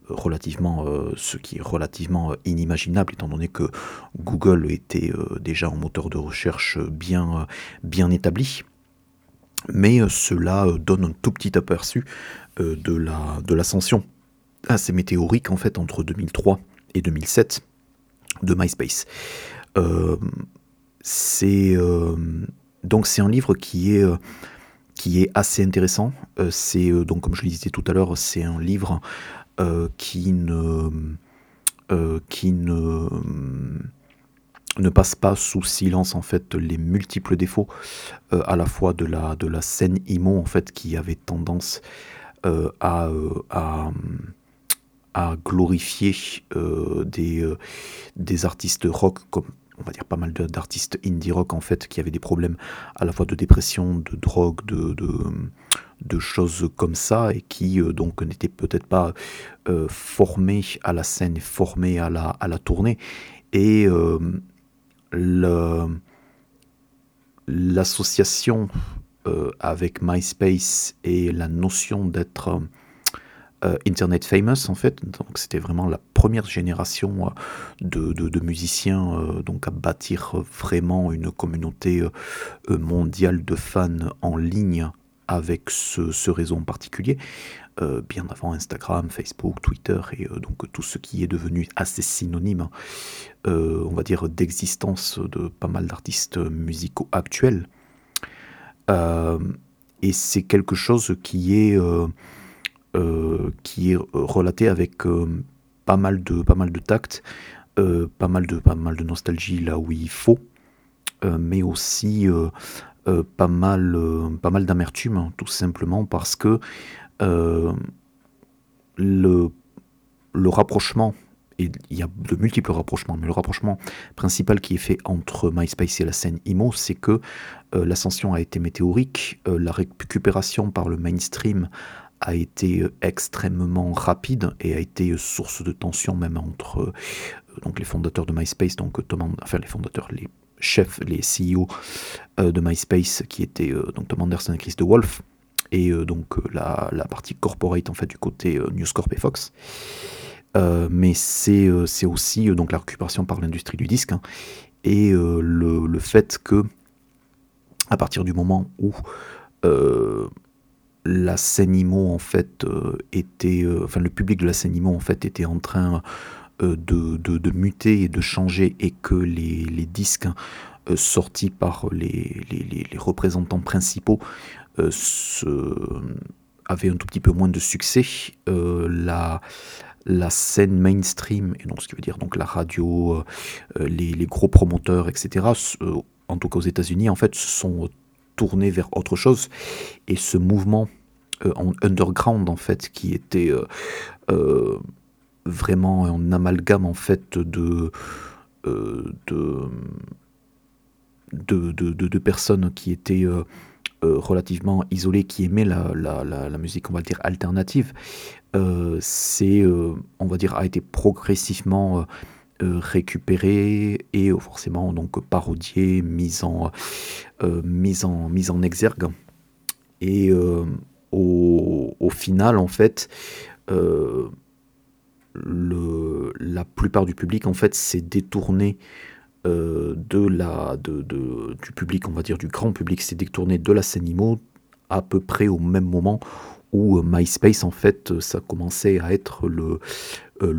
relativement, ce qui est relativement inimaginable étant donné que Google était déjà un moteur de recherche bien, bien établi. Mais cela donne un tout petit aperçu de la de l'ascension assez météorique en fait entre 2003 et 2007 de MySpace. c'est donc c'est un livre qui est qui est assez intéressant. Euh, c'est euh, donc, comme je le disais tout à l'heure, c'est un livre euh, qui ne qui ne ne passe pas sous silence en fait les multiples défauts à la fois de la de la scène imo en fait qui avait tendance à, à, glorifier des, des artistes rock comme on va dire pas mal d'artistes indie rock en fait qui avaient des problèmes à la fois de dépression, de drogue, de, de, choses comme ça et qui euh, donc n'étaient peut-être pas euh, formés à la scène, formés à la, à la tournée. Et euh, l'association avec MySpace et la notion d'être euh, Internet Famous en fait. Donc c'était vraiment la première génération euh, de, musiciens euh, donc à bâtir vraiment une communauté mondiale de fans en ligne avec ce, réseau en particulier. bien avant Instagram, Facebook, Twitter et donc tout ce qui est devenu assez synonyme, on va dire, d'existence de pas mal d'artistes musicaux actuels. et c'est quelque chose qui est qui est euh, relaté avec euh, pas mal de pas mal de tact, pas mal de pas mal de nostalgie là où il faut, mais aussi pas mal pas mal d'amertume hein, tout simplement parce que le le rapprochement et il y a de multiples rapprochements, mais le rapprochement principal qui est fait entre MySpace et la scène IMO, c'est que l'ascension a été météorique, la récupération par le mainstream a été euh, extrêmement rapide et a été euh, source de tension même entre euh, donc les fondateurs de MySpace, donc Tom, enfin les fondateurs, les chefs, les CEO de MySpace qui étaient donc Tom Anderson et Chris DeWolf et donc la, partie corporate en fait du côté News Corp et Fox. mais c'est aussi donc la récupération par l'industrie du disque hein, et le, le, fait que à partir du moment où la scène en fait euh, était, euh, enfin le public de la scène en fait était en train euh, de, de, muter et de changer et que les, les disques sortis par les, les, les, représentants principaux avaient un tout petit peu moins de succès. la, la scène mainstream, et donc ce qui veut dire donc la radio, les, les, gros promoteurs, etc., en tout cas aux États-Unis, en fait, se sont tourné vers autre chose. Et ce mouvement euh, en underground, en fait, qui était euh, euh, vraiment un amalgame, en fait, de, de, de, de, personnes qui étaient relativement isolées, qui la, la, musique, on va dire, alternative, c'est, on va dire, a été progressivement récupéré et forcément donc parodié, mis en, mise en, mise en exergue. Et au, final, en fait, le, la plupart du public, en fait, s'est détourné de la, de, du public, on va dire du grand public, s'est détourné de la scène à peu près au même moment où MySpace, en fait, ça commençait à être le, euh,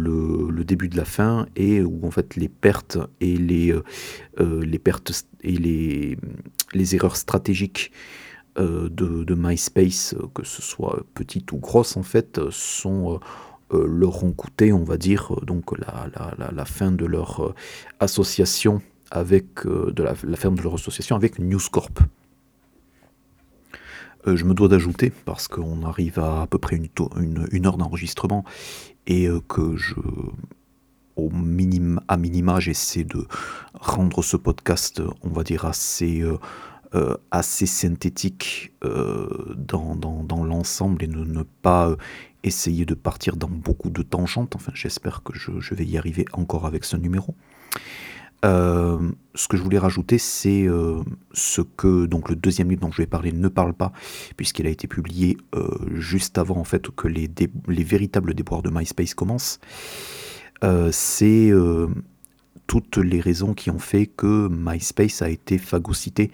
le, début de la fin et où en fait les pertes et les, euh, euh, les pertes et les, les erreurs stratégiques de, MySpace, que ce soit petites ou grosses en fait, sont leur ont coûté, on va dire, donc la, la, la, fin de leur association avec de la, fin de leur association avec News Corp. je me dois d'ajouter, parce qu'on arrive à à peu près une, heure d'enregistrement, et euh, que je, au minimum, à minima, j'essaie de rendre ce podcast, on va dire, assez, euh, euh, synthétique dans, l'ensemble et de ne pas essayer de partir dans beaucoup de tangentes. Enfin, j'espère que je, vais y arriver encore avec ce numéro. Ce que je voulais rajouter, c'est ce que donc le deuxième livre dont je vais parler ne parle pas, puisqu'il a été publié juste avant en fait que les, les véritables déboires de MySpace commencent. c'est toutes les raisons qui ont fait que MySpace a été phagocyté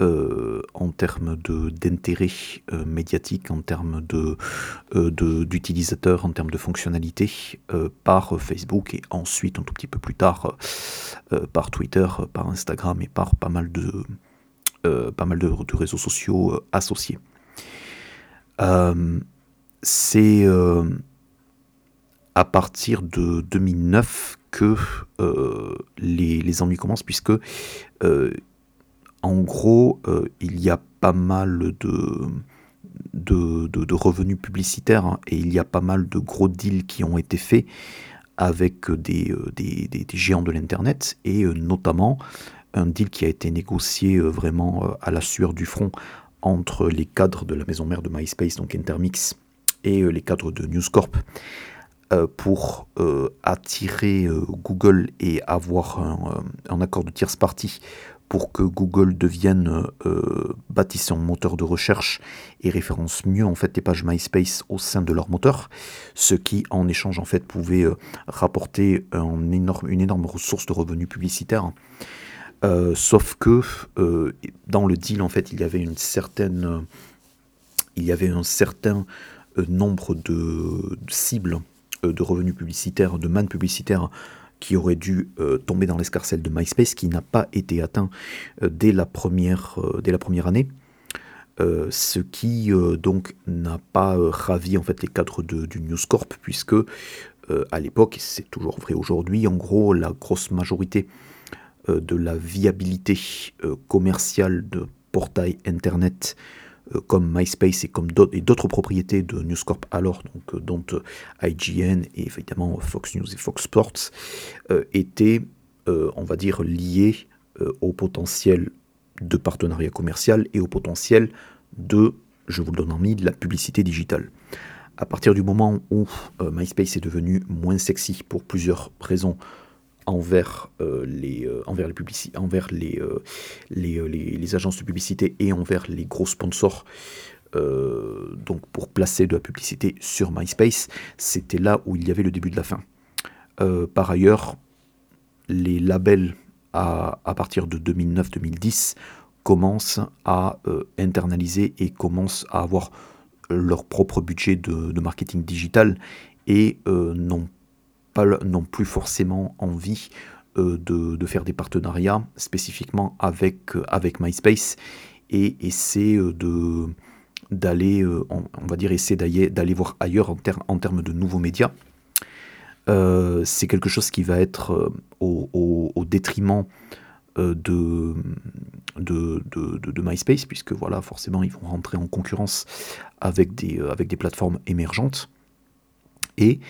euh, en termes d'intérêt euh, médiatique, en termes euh, d'utilisateurs, en termes de fonctionnalités par Facebook et ensuite un tout petit peu plus tard par Twitter, par Instagram et par pas mal de, pas mal de, réseaux sociaux associés. C'est à partir de 2009 que les, les, ennuis commencent puisque en gros, euh, il y a pas mal de, revenus publicitaires hein, et il y a pas mal de gros deals qui ont été faits avec des, euh, géants de l'Internet et euh, notamment un deal qui a été négocié vraiment à la sueur du front entre les cadres de la maison mère de MySpace, donc Intermix, et les cadres de News Corp pour attirer Google et avoir un, un accord de tierce partie pour que Google devienne euh, moteur de recherche et référence mieux en fait les pages MySpace au sein de leur moteur, ce qui en échange en fait pouvait euh, rapporter un énorme, une énorme ressource de revenus publicitaires. Euh, sauf que dans le deal en fait il y avait une certaine, il y avait un certain nombre de, de cibles de revenus publicitaires, de mannes publicitaires qui aurait dû euh, tomber dans l'escarcelle de MySpace, qui n'a pas été atteint euh, dès, la première, euh, dès la première année. ce qui donc n'a pas ravi en fait les cadres de, du News Corp, puisque à l'époque, et c'est toujours vrai aujourd'hui, en gros la grosse majorité de la viabilité commerciale de portails internet comme MySpace et comme d'autres propriétés de News Corp alors, donc, euh, dont euh, IGN et évidemment Fox News et Fox Sports, étaient, on va dire, liés au potentiel de partenariat commercial et au potentiel de, je vous le donne en mille, la publicité digitale. À partir du moment où MySpace est devenu moins sexy pour plusieurs raisons, envers, euh, les, euh, envers, les, envers les, euh, les, les, agences de publicité et envers les gros sponsors. donc pour placer de la publicité sur MySpace, c'était là où il y avait le début de la fin. par ailleurs, les labels à, à partir de 2009-2010 commencent à internaliser et commencent à avoir leur propre budget de, marketing digital et non pas non plus forcément envie euh, de, faire des partenariats spécifiquement avec, euh, MySpace et essayer euh, de d'aller, on, va essayer d'aller voir ailleurs en, termes de nouveaux médias. c'est quelque chose qui va être au, détriment de, MySpace, puisque voilà, forcément, ils vont rentrer en concurrence avec des, avec des plateformes émergentes. Et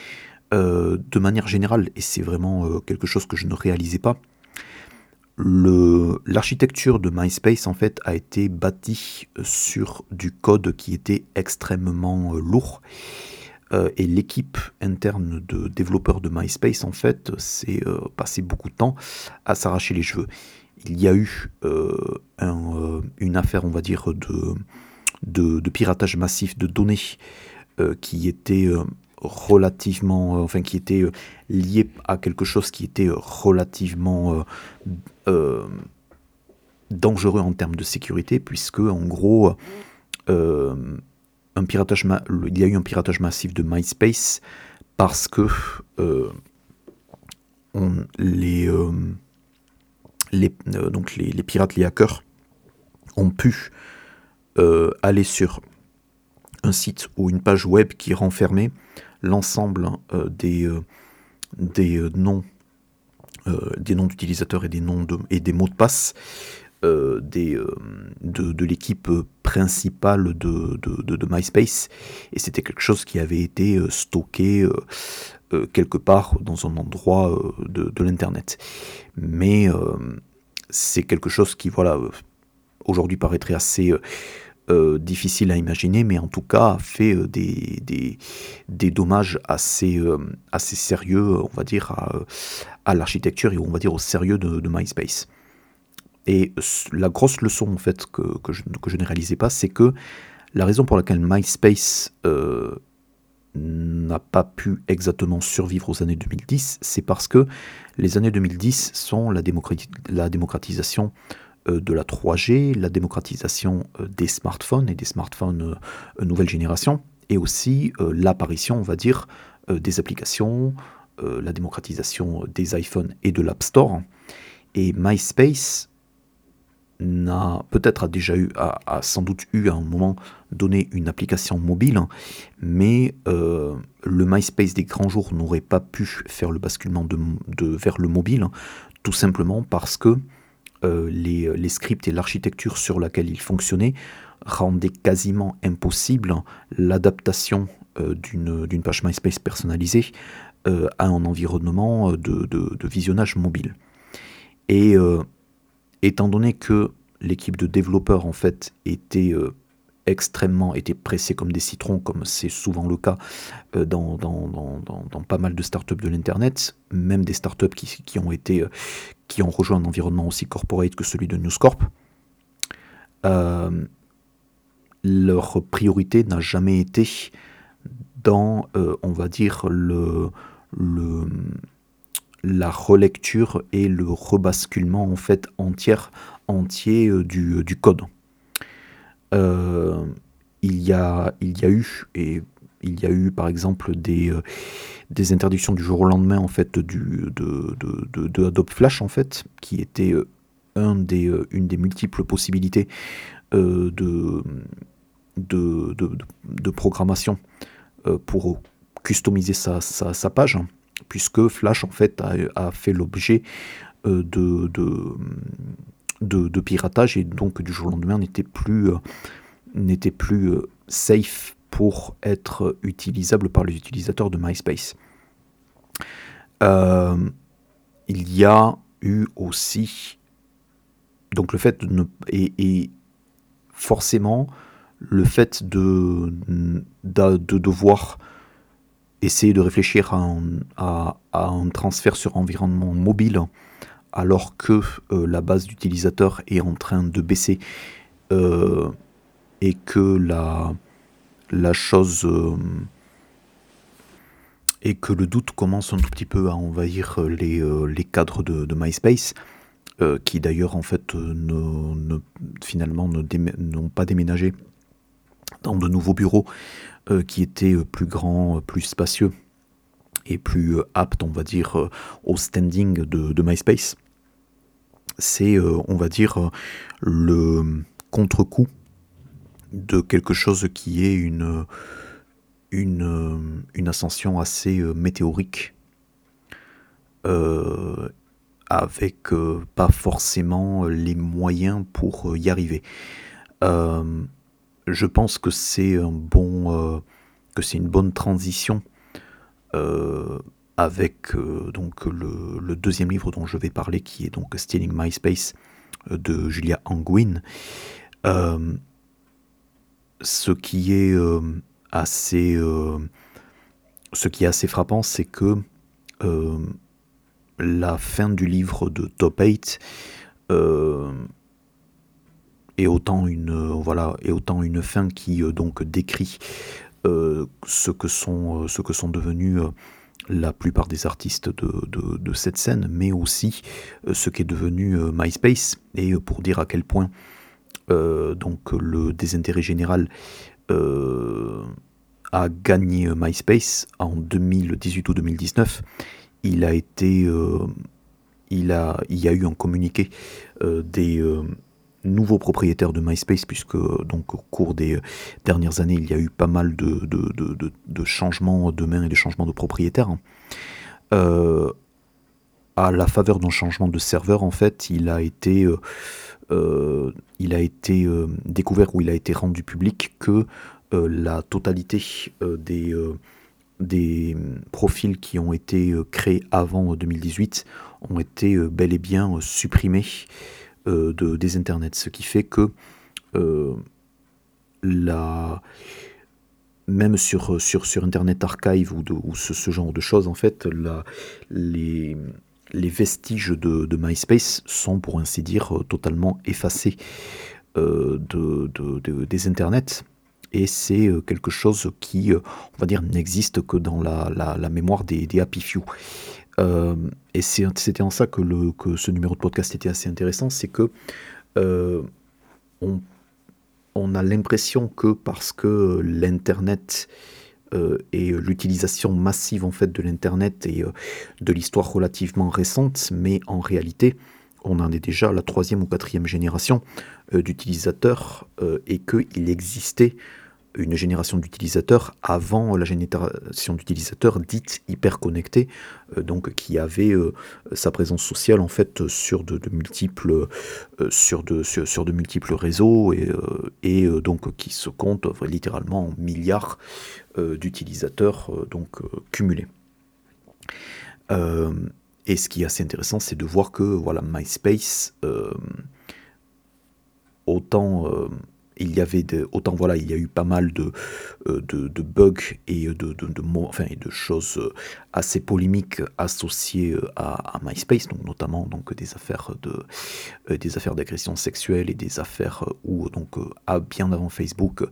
euh, de manière générale, et c'est vraiment euh, quelque chose que je ne réalisais pas, l'architecture de MySpace en fait a été bâtie euh, sur du code qui était extrêmement lourd. et l'équipe interne de développeurs de MySpace en fait s'est passé beaucoup de temps à s'arracher les cheveux. Il y a eu une affaire, on va dire, de, de, piratage massif de données qui était relativement, euh, enfin qui était euh, lié à quelque chose qui était euh, relativement dangereux en termes de sécurité, puisque en gros, un piratage il y a eu un piratage massif de MySpace parce que les, donc les, pirates, les hackers, ont pu aller sur un site ou une page web qui renfermait l'ensemble euh, des, euh, des euh, noms des noms d'utilisateurs et des noms de, et des mots de passe des, de, de l'équipe principale de, de, MySpace. Et c'était quelque chose qui avait été stocké quelque part dans un endroit de, l'internet. Mais c'est quelque chose qui voilà aujourd'hui paraîtrait assez difficile à imaginer, mais en tout cas a fait des, des, dommages assez, assez sérieux, on va dire, à, l'architecture et on va dire au sérieux de, MySpace. Et la grosse leçon en fait que, que, je, que je, ne réalisais pas, c'est que la raison pour laquelle MySpace n'a pas pu exactement survivre aux années 2010, c'est parce que les années 2010 sont la, la démocratisation euh, de la 3G, la démocratisation euh, des smartphones et des smartphones euh, nouvelle génération, et aussi l'apparition, on va dire, des applications, la démocratisation des iPhones et de l'App Store. Et MySpace n'a peut-être a déjà eu, a, sans doute eu à un moment donné une application mobile, mais euh, le MySpace des grands jours n'aurait pas pu faire le basculement de, vers le mobile, tout simplement parce que euh, les, scripts et l'architecture sur laquelle il fonctionnait rendaient quasiment impossible l'adaptation euh, d'une page MySpace personnalisée à un environnement de, de visionnage mobile. Et étant donné que l'équipe de développeurs en fait était euh, extrêmement était pressée comme des citrons, comme c'est souvent le cas euh, dans, dans, pas mal de startups de l'internet, même des startups qui, qui ont été euh, qui ont rejoint un environnement aussi corporate que celui de News Corp. leur priorité n'a jamais été dans, on va dire, le, le la relecture et le rebasculement en fait entière, entier euh, du, euh, du, code. Euh, il, y a, il y a eu, et il y a eu par exemple des, des interdictions du jour au lendemain en fait du, de, de, Adobe Flash en fait, qui était un des, une des multiples possibilités de, de, programmation pour customiser sa, sa, page puisque Flash en fait a, fait l'objet euh, de, de, piratage et donc du jour au lendemain n'était plus, euh, euh, safe pour être utilisable par les utilisateurs de MySpace. il y a eu aussi donc le fait de ne, et, forcément le fait de, de, de devoir essayer de réfléchir à un, transfert sur environnement mobile alors que euh, la base d'utilisateurs est en train de baisser euh, et que la, chose euh, et que le doute commence un tout petit peu à envahir les, cadres de, MySpace, qui d'ailleurs en fait finalement n'ont pas déménagé dans de nouveaux bureaux qui était euh, plus grand, euh, plus spacieux et plus apte, on va dire, au standing de, MySpace. C'est, on va dire, le contre-coup de quelque chose qui est une, une, une ascension assez météorique, avec pas forcément les moyens pour y arriver. Je pense que c'est un bon, euh, que c'est une bonne transition euh, avec euh, donc le, deuxième livre dont je vais parler, qui est donc Stealing MySpace de Julia Anguin. ce qui est assez, ce qui est assez frappant, c'est que la fin du livre de Top 8 et autant une euh, voilà et autant une fin qui euh, donc décrit euh, ce que sont ce que sont devenus la plupart des artistes de, cette scène, mais aussi ce qu'est devenu MySpace, et pour dire à quel point donc le désintérêt général a gagné MySpace en 2018 ou 2019. Il a été, il y a eu un communiqué des nouveau propriétaire de MySpace, puisque donc au cours des dernières années, il y a eu pas mal de, changements de main et de changements de propriétaire. Hein. Euh, à la faveur d'un changement de serveur, en fait, il a été, euh, euh, il a été découvert ou il a été rendu public que la totalité des profils qui ont été créés avant 2018 ont été bel et bien supprimés euh, de, des internets, ce qui fait que euh, la, même sur, Internet Archive ou, ce, genre de choses, en fait, la, les, vestiges de, de, MySpace sont, pour ainsi dire, totalement effacés de, de, des internets. Et c'est quelque chose qui, on va dire, n'existe que dans la, la, mémoire des, des Happy Few. Euh, et c'était en ça que, ce numéro de podcast était assez intéressant, c'est que euh, on, a l'impression que parce que l'Internet euh, et l'utilisation massive en fait de l'Internet et de l'histoire relativement récente, mais en réalité, on en est déjà à la troisième ou quatrième génération d'utilisateurs et qu'il existait une génération d'utilisateurs avant la génération d'utilisateurs dite hyper connectés, euh, donc qui avait euh, sa présence sociale en fait sur de, multiples euh, sur de sur, de multiples réseaux et, et donc qui se compte littéralement en milliards d'utilisateurs donc cumulés. et ce qui est assez intéressant, c'est de voir que voilà MySpace autant il y avait de, autant voilà, il y a eu pas mal de, euh, de, bugs et de, de, choses euh, assez polémiques associées euh, à, MySpace, donc notamment donc des affaires de des affaires d'agression sexuelle et des affaires où donc à bien avant Facebook,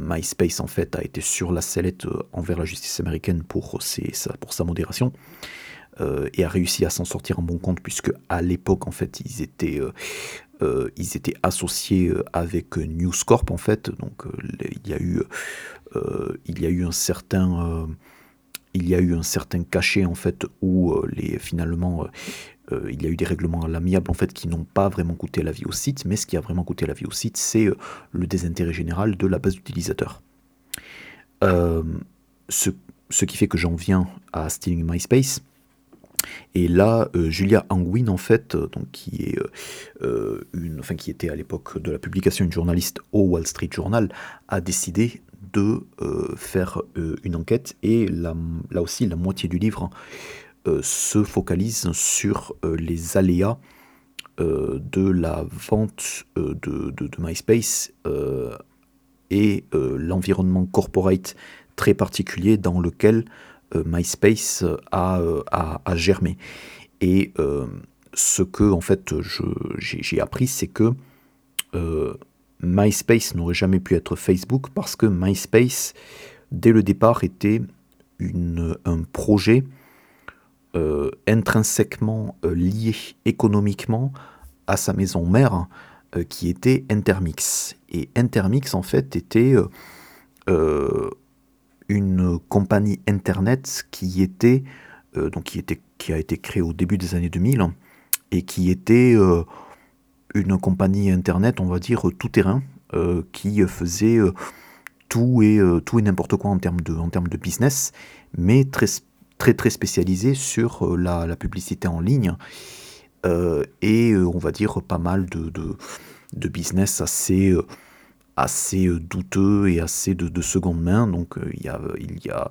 MySpace en fait a été sur la sellette envers la justice américaine pour pour sa modération. Et a réussi à s'en sortir en bon compte puisque à l'époque en fait ils étaient euh, ils étaient associés euh, avec News Corp en fait, donc euh, il y a eu il y a eu un certain il y a eu un certain cachet en fait où les finalement il y a eu des règlements à l'amiable en fait qui n'ont pas vraiment coûté la vie au site, mais ce qui a vraiment coûté la vie au site, c'est le désintérêt général de la base d'utilisateurs. ce, ce, qui fait que j'en viens à Stealing MySpace, et là, euh, Julia Angwin, en fait, euh, donc, qui, est, euh, une, enfin, qui était à l'époque de la publication une journaliste au Wall Street Journal, a décidé de faire une enquête. Et là aussi, la moitié du livre se focalise sur les aléas de la vente de, MySpace et l'environnement corporate très particulier dans lequel MySpace a, euh, a, germé. Et euh, ce que en fait j'ai appris, c'est que MySpace n'aurait jamais pu être Facebook parce que MySpace, dès le départ, était un projet intrinsèquement lié économiquement à sa maison mère qui était Intermix. Et Intermix, en fait, était une compagnie internet qui était, euh, donc qui était, qui a été créée au début des années 2000 et qui était euh, une compagnie internet, on va dire tout terrain, euh, qui faisait tout et tout et n'importe quoi en termes de en termes de business, mais très très très spécialisé sur la, publicité en ligne et on va dire pas mal de, de business assez assez euh, douteux et assez de, seconde main. Donc euh, il y, a, il y a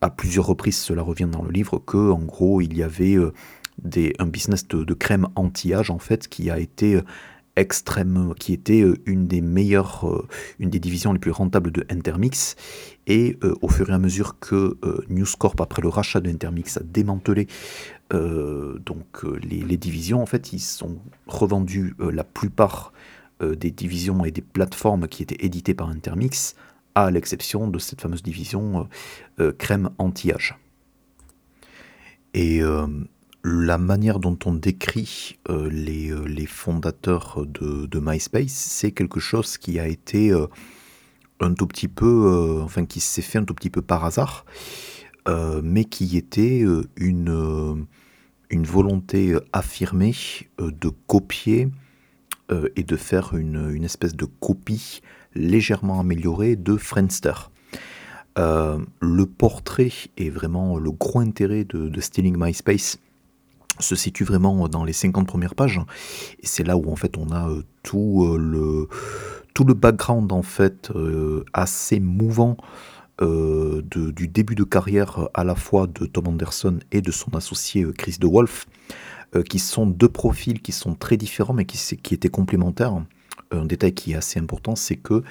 à plusieurs reprises, cela revient dans le livre, que en gros il y avait euh, des, un business de, crème anti-âge en fait qui a été extrême, qui était une des meilleures, une des divisions les plus rentables de Intermix. Et au fur et à mesure que News Corp, après le rachat de Intermix, a démantelé donc les, les, divisions, en fait, ils sont revendus la plupart euh, des divisions et des plateformes qui étaient éditées par Intermix, à l'exception de cette fameuse division euh, euh, crème anti-âge. Et la manière dont on décrit les, fondateurs de, MySpace, c'est quelque chose qui a été un tout petit peu, enfin qui s'est fait un tout petit peu par hasard, mais qui était une, une volonté affirmée de copier euh, et de faire une, espèce de copie légèrement améliorée de Friendster. Euh, le portrait est vraiment le gros intérêt de, Stealing MySpace se situe vraiment dans les 50 premières pages. Et c'est là où en fait on a euh, tout le tout le background en fait assez mouvant du début de carrière à la fois de Tom Anderson et de son associé Chris DeWolf euh, qui sont deux profils qui sont très différents mais qui, étaient complémentaires. Un détail qui est assez important, c'est que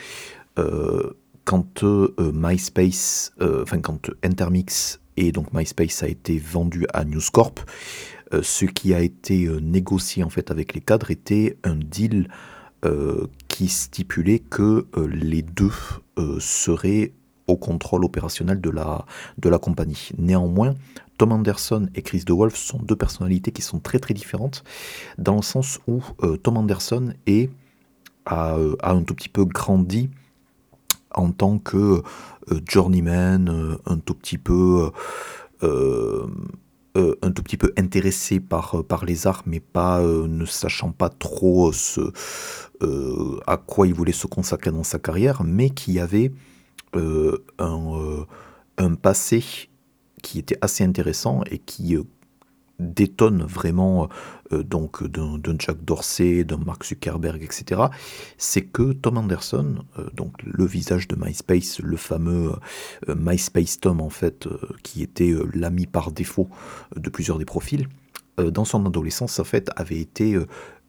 quand MySpace, enfin quand Intermix et donc MySpace a été vendu à News Corp, ce qui a été négocié en fait avec les cadres était un deal qui stipulait que les deux seraient au contrôle opérationnel de la, de la compagnie. Néanmoins, Tom Anderson et Chris DeWolf sont deux personnalités qui sont très très différentes, dans le sens où euh, Tom Anderson est, euh, a, un tout petit peu grandi en tant que euh, journeyman, un tout petit peu... un tout petit peu intéressé par, par les arts, mais pas ne sachant pas trop à quoi il voulait se consacrer dans sa carrière, mais qui avait un, un, passé qui était assez intéressant et qui euh, détonne vraiment euh, donc d'un Jack Dorsey, d'un Mark Zuckerberg, etc., c'est que Tom Anderson, euh, donc le visage de MySpace, le fameux MySpace Tom en fait, qui était l'ami par défaut de plusieurs des profils, dans son adolescence en fait avait été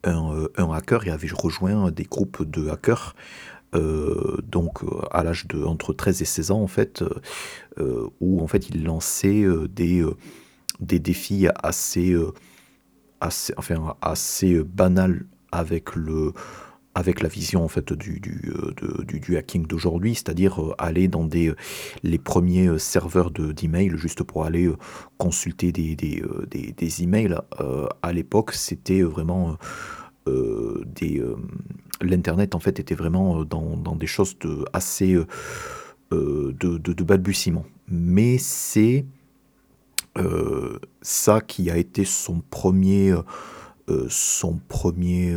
un, hacker et avait rejoint des groupes de hackers euh, donc euh, à l'âge de entre 13 et 16 ans en fait, euh, où en fait il lançait des, des défis assez, assez, enfin, assez banals avec le avec la vision en fait du, du, du, hacking d'aujourd'hui, c'est-à-dire aller dans des, les premiers serveurs d'email juste pour aller consulter des, des, des, des emails. à l'époque, c'était vraiment des, l'internet en fait était vraiment euh, dans, des choses de, assez euh, euh, de, de, balbutiement. Mais c'est ça qui a été son premier, son premier,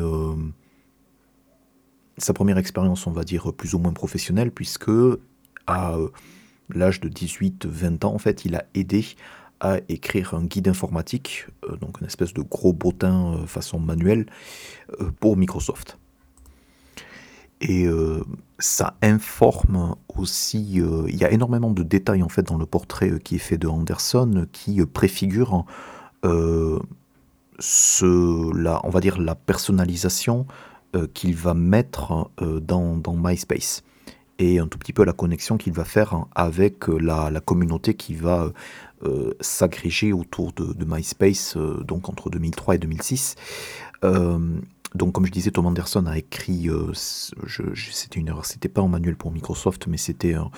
sa première expérience, on va dire plus ou moins professionnelle, puisque à l'âge de 18-20 ans, en fait, il a aidé à écrire un guide informatique, donc une espèce de gros bottin façon manuelle, pour Microsoft. Et euh, ça informe aussi, euh, il y a énormément de détails en fait dans le portrait euh, qui est fait de Anderson qui préfigure ce, la, on va dire la personnalisation qu'il va mettre dans, dans, MySpace et un tout petit peu la connexion qu'il va faire avec la, la communauté qui va s'agréger autour de, MySpace donc entre 2003 et 2006 donc, comme je disais, Tom Anderson a écrit, euh, c'était une erreur, c'était pas un manuel pour Microsoft, mais c'était un,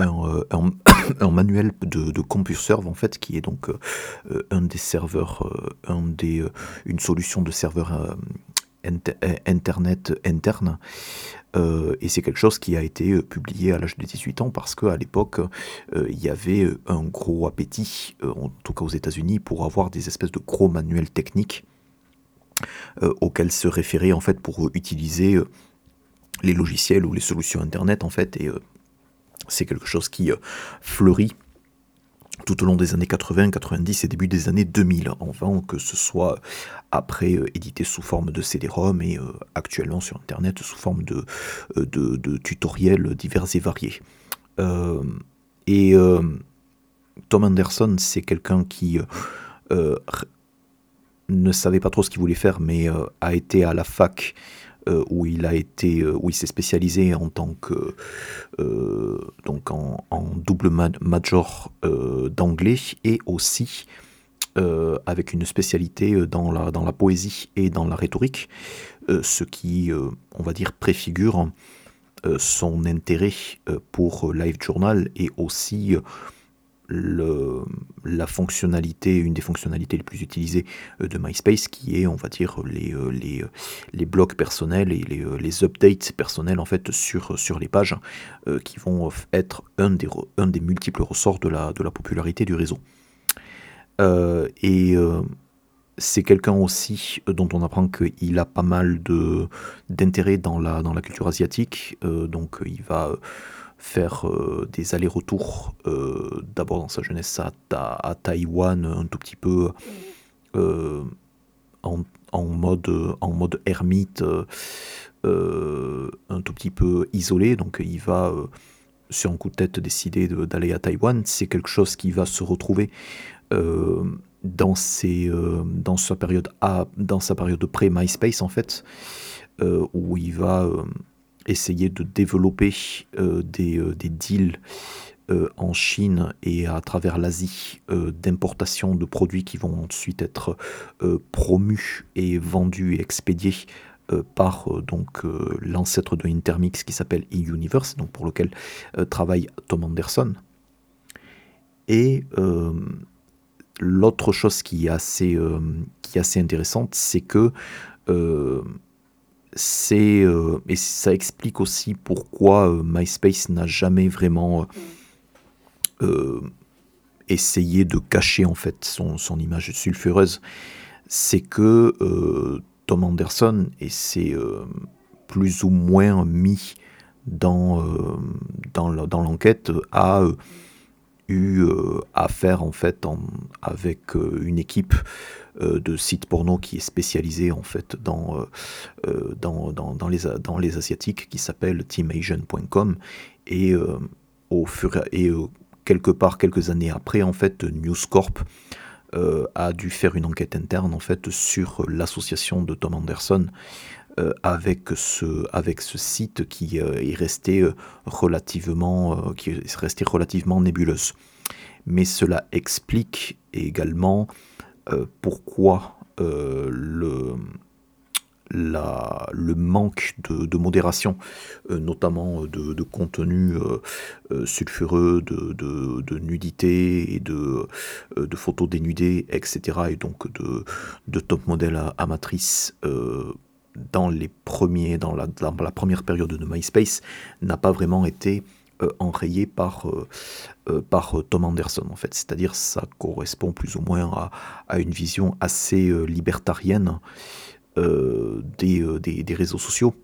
euh, manuel de, de CompuServe en fait, qui est donc euh, un des serveurs, un des, une solution de serveur internet interne. et c'est quelque chose qui a été publié à l'âge de 18 ans parce qu'à l'époque, il y avait un gros appétit, en tout cas aux États-Unis, pour avoir des espèces de gros manuels techniques euh, auxquels se référer en fait pour utiliser euh, les logiciels ou les solutions internet en fait et euh, c'est quelque chose qui fleurit tout au long des années 80, 90 et début des années 2000, enfin que ce soit après édité sous forme de CD-ROM et actuellement sur Internet sous forme de, de, tutoriels divers et variés. et Tom Anderson, c'est quelqu'un qui ne savait pas trop ce qu'il voulait faire, mais euh, a été à la fac euh, où il a été, euh, où il s'est spécialisé en tant que donc en, double major d'anglais et aussi avec une spécialité dans la, dans la poésie et dans la rhétorique, ce qui, on va dire, préfigure son intérêt pour Live Journal et aussi la fonctionnalité, une des fonctionnalités les plus utilisées euh, de MySpace, qui est, on va dire, les, euh, les, euh, blocs personnels et les, updates personnels en fait sur, les pages, qui vont être un des, multiples ressorts de la popularité du réseau. Et c'est quelqu'un aussi dont on apprend qu'il a pas mal d'intérêt dans la, dans la culture asiatique, donc il va faire euh, des allers-retours, euh, d'abord dans sa jeunesse à, à, Taïwan, un tout petit peu euh, en, en, mode, en mode ermite, un tout petit peu isolé. Donc il va, sur un coup de tête, décider d'aller à Taïwan. C'est quelque chose qui va se retrouver dans, ses, dans, sa période à, dans sa période pré-MySpace en fait, où il va essayer de développer des, des, deals en Chine et à travers l'Asie d'importation de produits qui vont ensuite être promus et vendus et expédiés par donc l'ancêtre de Intermix qui s'appelle e-Universe, donc pour lequel travaille Tom Anderson. Et l'autre chose qui est assez, qui est assez intéressante, c'est que c'est et ça explique aussi pourquoi MySpace n'a jamais vraiment essayé de cacher en fait son, image sulfureuse. C'est que Tom Anderson et c'est plus ou moins mis dans, dans l'enquête a eu à faire en fait avec une équipe de sites porno qui est spécialisée en fait dans, dans, dans, les, dans les asiatiques qui s'appelle teamasian.com et au fur et quelque part quelques années après en fait News Corp a dû faire une enquête interne en fait sur l'association de Tom Anderson avec ce avec ce site qui est resté relativement qui est resté relativement nébuleuse mais cela explique également pourquoi le la, le manque de, modération, euh, notamment euh, de, contenu euh, sulfureux, de, nudité et de, de photos dénudées, etc. Et donc de, top modèles amatrices dans les premiers, dans la, première période de MySpace, n'a pas vraiment été enrayé par, par Tom Anderson en fait. C'est-à-dire ça correspond plus ou moins à, à une vision assez libertarienne euh, euh, des, des, réseaux sociaux.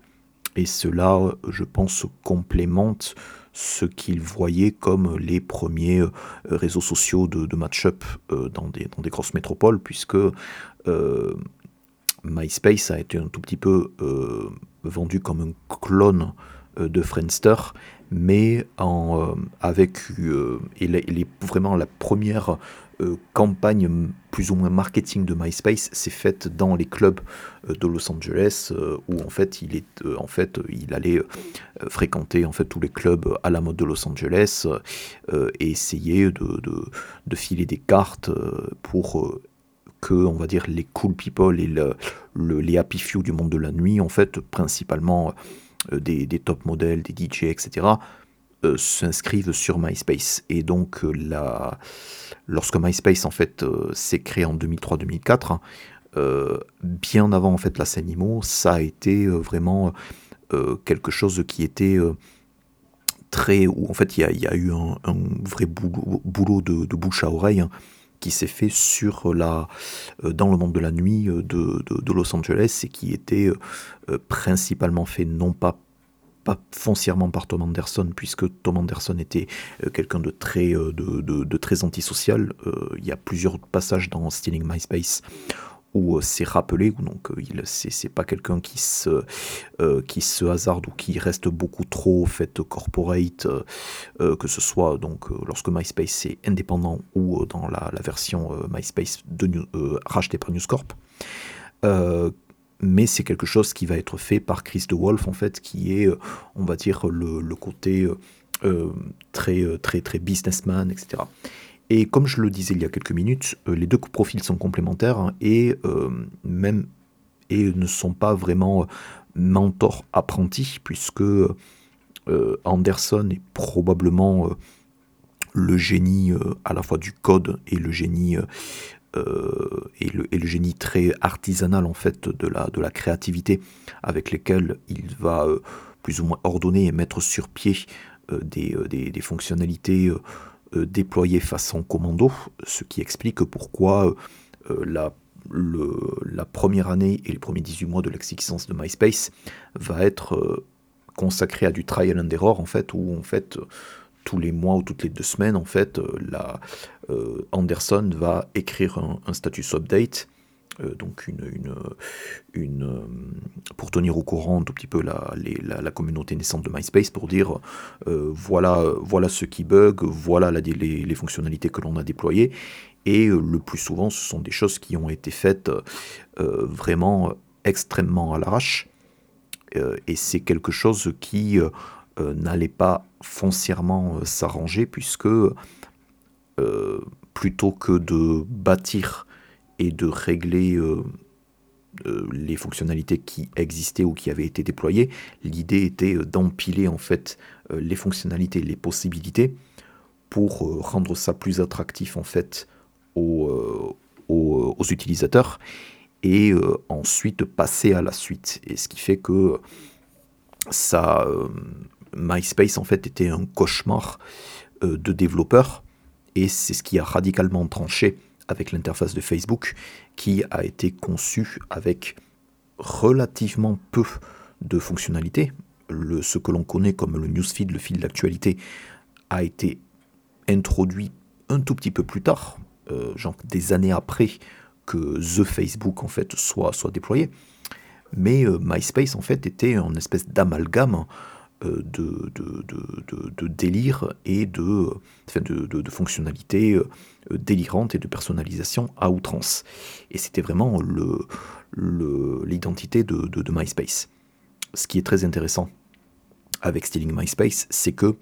Et cela, je pense, complémente ce qu'ils voyaient comme les premiers euh, réseaux sociaux de, de match-up dans, des, dans des grosses métropoles, puisque MySpace a été un tout petit peu vendu comme un clone de Friendster, mais en, avec il est, vraiment la première euh, campagne plus ou moins marketing de MySpace s'est faite dans les clubs euh, de Los Angeles euh, où en fait il est en fait il allait fréquenter en fait tous les clubs à la mode de Los Angeles et essayer de, de, filer des cartes pour que on va dire les cool people et le, les happy few du monde de la nuit en fait principalement des, des top modèles des DJ etc euh, s'inscrivent sur MySpace. Et donc, euh, la, lorsque MySpace en fait euh, s'est créé en 2003-2004, bien avant en fait la scène IMO, ça a été vraiment quelque chose qui était très où en fait il y, a, eu un, vrai boulot, de, bouche à oreille hein, qui s'est fait sur la dans le monde de la nuit de, de Los Angeles et qui était principalement fait non pas pas foncièrement par Tom Anderson, puisque Tom Anderson était euh, quelqu'un de très, euh, de, très antisocial. Euh, il y a plusieurs passages dans Stealing MySpace où c'est rappelé, donc il c'est pas quelqu'un qui se qui se hasarde ou qui reste beaucoup trop fait corporate, que ce soit donc lorsque MySpace est indépendant ou dans la, version MySpace rachetée par News Corp mais c'est quelque chose qui va être fait par Chris de Wolf en fait, qui est, euh, on va dire, le, côté euh, euh, très, très, très businessman, etc. Et comme je le disais il y a quelques minutes, les deux profils sont complémentaires hein, et même et ne sont pas vraiment mentor apprenti puisque Anderson est probablement le génie à la fois du code et le génie euh, et, le, génie très artisanal en fait de la, de la créativité avec lesquels il va euh, plus ou moins ordonner et mettre sur pied euh, des, des, fonctionnalités déployées façon commando, ce qui explique pourquoi la, le, la première année et les premiers 18 mois de l'existence de MySpace va être consacré à du trial and error en fait, où en fait tous les mois ou toutes les deux semaines, en fait, euh, la, euh, Anderson va écrire un, status update, euh, donc une, pour tenir au courant un tout petit peu la, communauté naissante de MySpace, pour dire voilà, voilà ce qui bug, voilà les, fonctionnalités que l'on a déployées, et le plus souvent, ce sont des choses qui ont été faites vraiment extrêmement à l'arrache. Et c'est quelque chose qui n'allait pas foncièrement s'arranger puisque plutôt que de bâtir et de régler les fonctionnalités qui existaient ou qui avaient été déployées, l'idée était d'empiler en fait les fonctionnalités, les possibilités pour rendre ça plus attractif en fait aux, aux, utilisateurs et euh, ensuite passer à la suite. Et ce qui fait que ça, euh, MySpace en fait était un cauchemar euh, de développeurs et c'est ce qui a radicalement tranché avec l'interface de Facebook qui a été conçue avec relativement peu de fonctionnalités. Le, ce que l'on connaît comme le newsfeed, le fil d'actualité, a été introduit un tout petit peu plus tard, euh, genre des années après que The Facebook en fait soit, soit déployé. Mais euh, MySpace en fait était une espèce d'amalgame euh, de, délire et de, fonctionnalités délirantes et de personnalisation à outrance. Et c'était vraiment l'identité de, MySpace. Ce qui est très intéressant avec Stealing MySpace, c'est que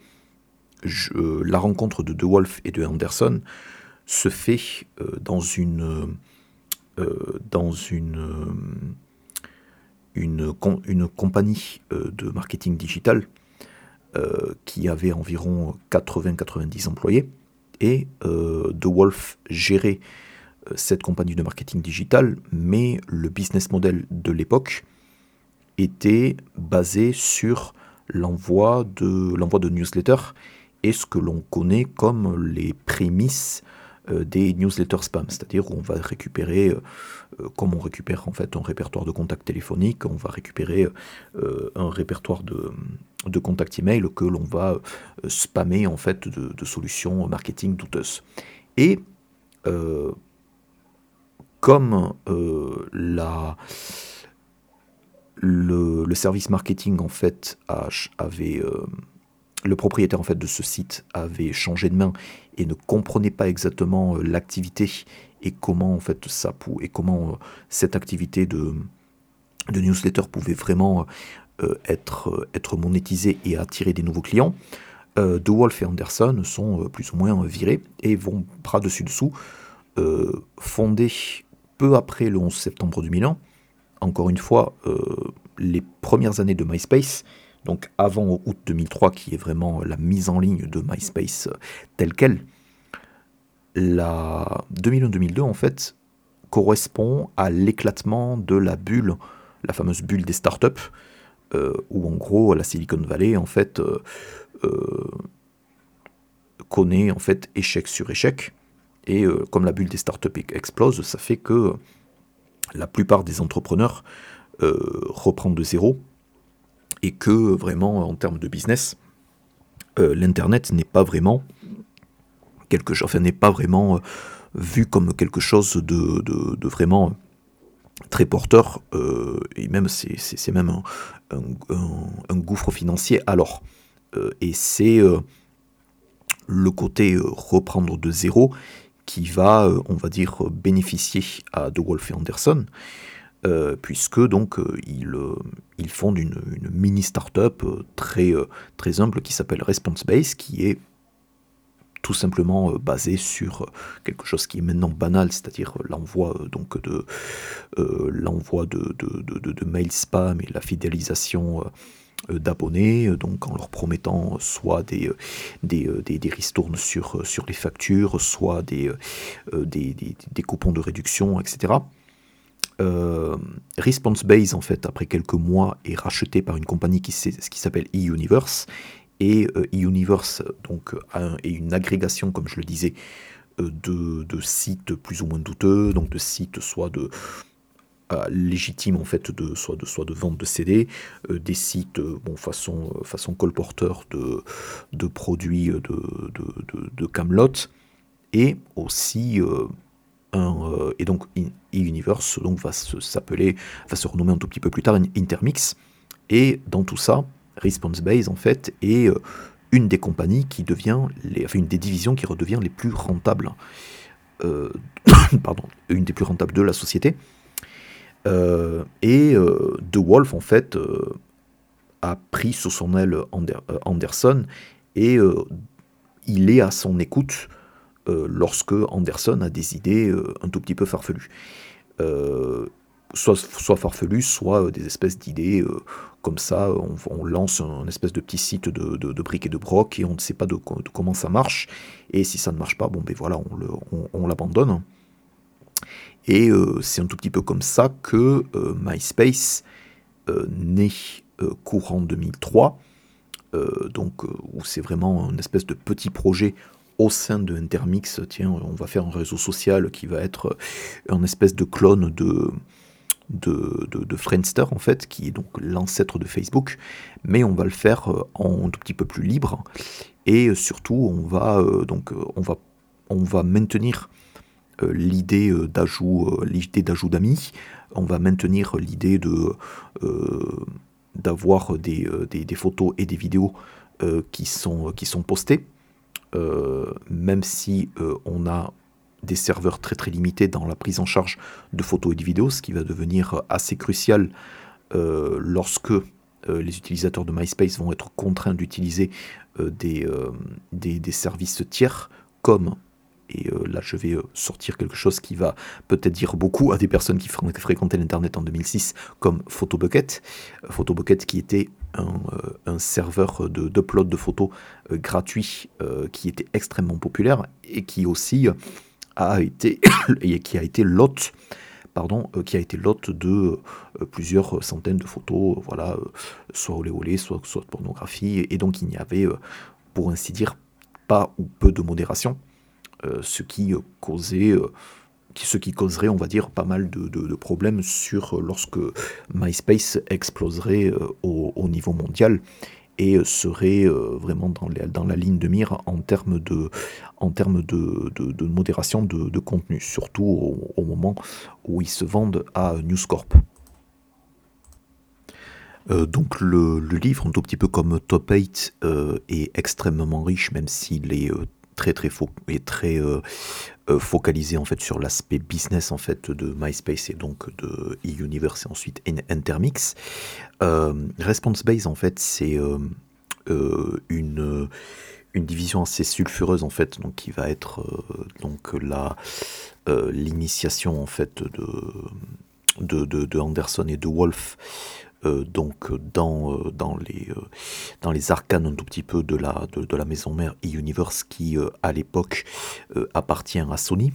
la rencontre de De Wolf et de Anderson se fait euh, dans une, euh, dans une, euh, une, compagnie de marketing digital qui avait environ 80-90 employés. Et De Wolf gérait cette compagnie de marketing digital, mais le business model de l'époque était basé sur l'envoi de, l'envoi de newsletters et ce que l'on connaît comme les prémices euh, des newsletters spam, c'est-à-dire où on va récupérer, euh, euh, comme on récupère en fait un répertoire de contacts téléphoniques, on va récupérer un répertoire de, de contacts email que l'on va spammer en fait de, solutions marketing douteuses. Et comme la, le, service marketing en fait avait le propriétaire en fait de ce site avait changé de main et ne comprenait pas exactement euh, l'activité et comment en fait ça et comment euh, cette activité de, newsletter pouvait vraiment euh, être, être monétisée et attirer des nouveaux clients. De Wolf et Anderson sont plus ou moins virés et vont bras dessus dessous fonder peu après le 11 septembre 2001. Encore une fois, les premières années de MySpace donc avant août 2003, qui est vraiment la mise en ligne de MySpace euh, telle qu'elle, la 2001-2002 en fait correspond à l'éclatement de la bulle, la fameuse bulle des startups, euh, où en gros la Silicon Valley en fait euh, connaît en fait échec sur échec, et comme la bulle des startups explose, ça fait que la plupart des entrepreneurs reprennent de zéro et que vraiment en termes de business, euh, l'internet n'est pas vraiment quelque chose, enfin n'est pas vraiment euh, vu comme quelque chose de, vraiment très porteur, euh, et même c'est même un, gouffre financier alors. et c'est le côté reprendre de zéro qui va, on va dire, bénéficier à De Wolf et Anderson. Euh, puisque donc euh, euh, ils, fondent une, mini startup très, très humble qui s'appelle ResponseBase, qui est tout simplement basée sur quelque chose qui est maintenant banal, c'est-à-dire l'envoi de mails spam et la fidélisation d'abonnés, donc en leur promettant soit des, des, ristournes sur, les factures, soit des, coupons de réduction, etc. Euh, Response Base, en fait, après quelques mois, est racheté par une compagnie qui, qui s'appelle eUniverse. Et euh, eUniverse donc, est une agrégation, comme je le disais, euh, de, sites plus ou moins douteux, donc de sites soit de légitimes en fait de soit de soit de vente de CD, des sites bon façon façon colporteur de, de produits de, de, de Camelot et aussi euh, et donc e-universe donc va s'appeler, va se renommer un tout petit peu plus tard Intermix. Et dans tout ça, Response Base en fait est euh, une des compagnies qui devient, enfin une des divisions qui redevient les plus rentables, euh, pardon, une des plus rentables de la société. et De Wolf en fait a pris sous son aile Anderson et il est à son écoute lorsque Anderson a des idées un tout petit peu farfelues. soit, soit farfelues, soit des espèces d'idées comme ça, on, lance un espèce de petit site de, briques et de broc et on ne sait pas de, comment ça marche. Et si ça ne marche pas, bon ben voilà, on l'abandonne. Et euh, c'est un tout petit peu comme ça que euh, MySpace euh, naît courant 2003. donc où c'est vraiment une espèce de petit projet au sein de Intermix. On va faire un réseau social qui va être un espèce de clone de de, Friendster en fait, qui est donc l'ancêtre de Facebook, mais on va le faire euh, en tout petit peu plus libre et euh, surtout on va euh, donc on va on va maintenir l'idée d'ajout l'idée d'ajout d'amis, on va maintenir l'idée de d'avoir des, des, photos et des vidéos qui sont qui sont postées, même si on a des serveurs très très limités dans la prise en charge de photos et de vidéos, ce qui va devenir assez crucial euh, lorsque euh, les utilisateurs de MySpace vont être contraints d'utiliser euh, des, des, services tiers comme et là je vais sortir quelque chose qui va peut-être dire beaucoup à des personnes qui fréquentaient l'internet en 2006 comme Photobucket. Photobucket qui était un, un serveur d'upload de, photos gratuit qui était extrêmement populaire et qui aussi a été et qui a été l'hôte pardon, euh, qui a été l'hôte de euh, plusieurs centaines de photos, voilà, euh, soit olé olé, soit, soit pornographie, et donc il n'y avait, pour ainsi dire, pas ou peu de modération, ce qui causait, ce qui causerait, on va dire, pas mal de, problèmes sur lorsque MySpace exploserait au, niveau mondial et serait vraiment dans, la ligne de mire en termes de, modération de, contenu, surtout au, moment où ils se vendent à News Corp. Euh, donc le, livre, un tout petit peu comme Top 8, euh, est extrêmement riche, même s'il est euh, très très faux et très focalisé en fait sur l'aspect business en fait de MySpace et donc de e-Universe et ensuite Intermix. Response Base en fait c'est une une division assez sulfureuse en fait, donc qui va être euh, donc la euh, l'initiation en fait de de, de Anderson et de Wolf. Euh, donc dans, dans, les, dans les arcanes un tout petit peu de la, de, la maison mère e-Universe qui à l'époque appartient à Sony,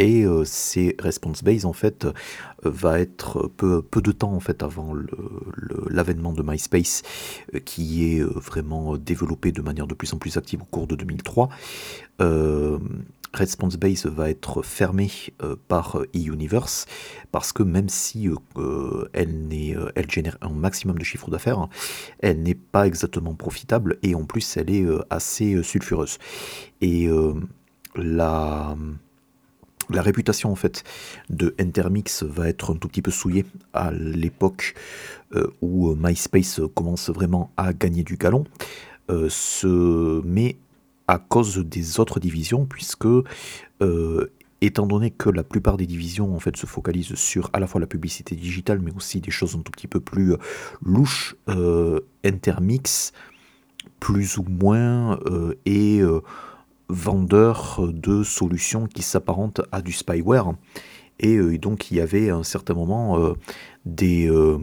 et euh, ces response base en fait euh, va être peu, peu de temps en fait avant l'avènement de MySpace euh, qui est vraiment développé de manière de plus en plus active au cours de 2003. Response Base va être fermée par eUniverse parce que même si elle, elle génère un maximum de chiffre d'affaires, elle n'est pas exactement profitable et en plus elle est assez sulfureuse. Et la réputation en fait de Intermix va être un tout petit peu souillée à l'époque euh, où MySpace commence vraiment à gagner du galon, euh, à cause des autres divisions, puisque euh, étant donné que la plupart des divisions en fait se focalisent sur à la fois la publicité digitale, mais aussi des choses un tout petit peu plus louches, Intermix plus ou moins et vendeur de solutions qui s'apparentent à du spyware. Et, euh, donc il y avait à un certain moment euh, des, euh,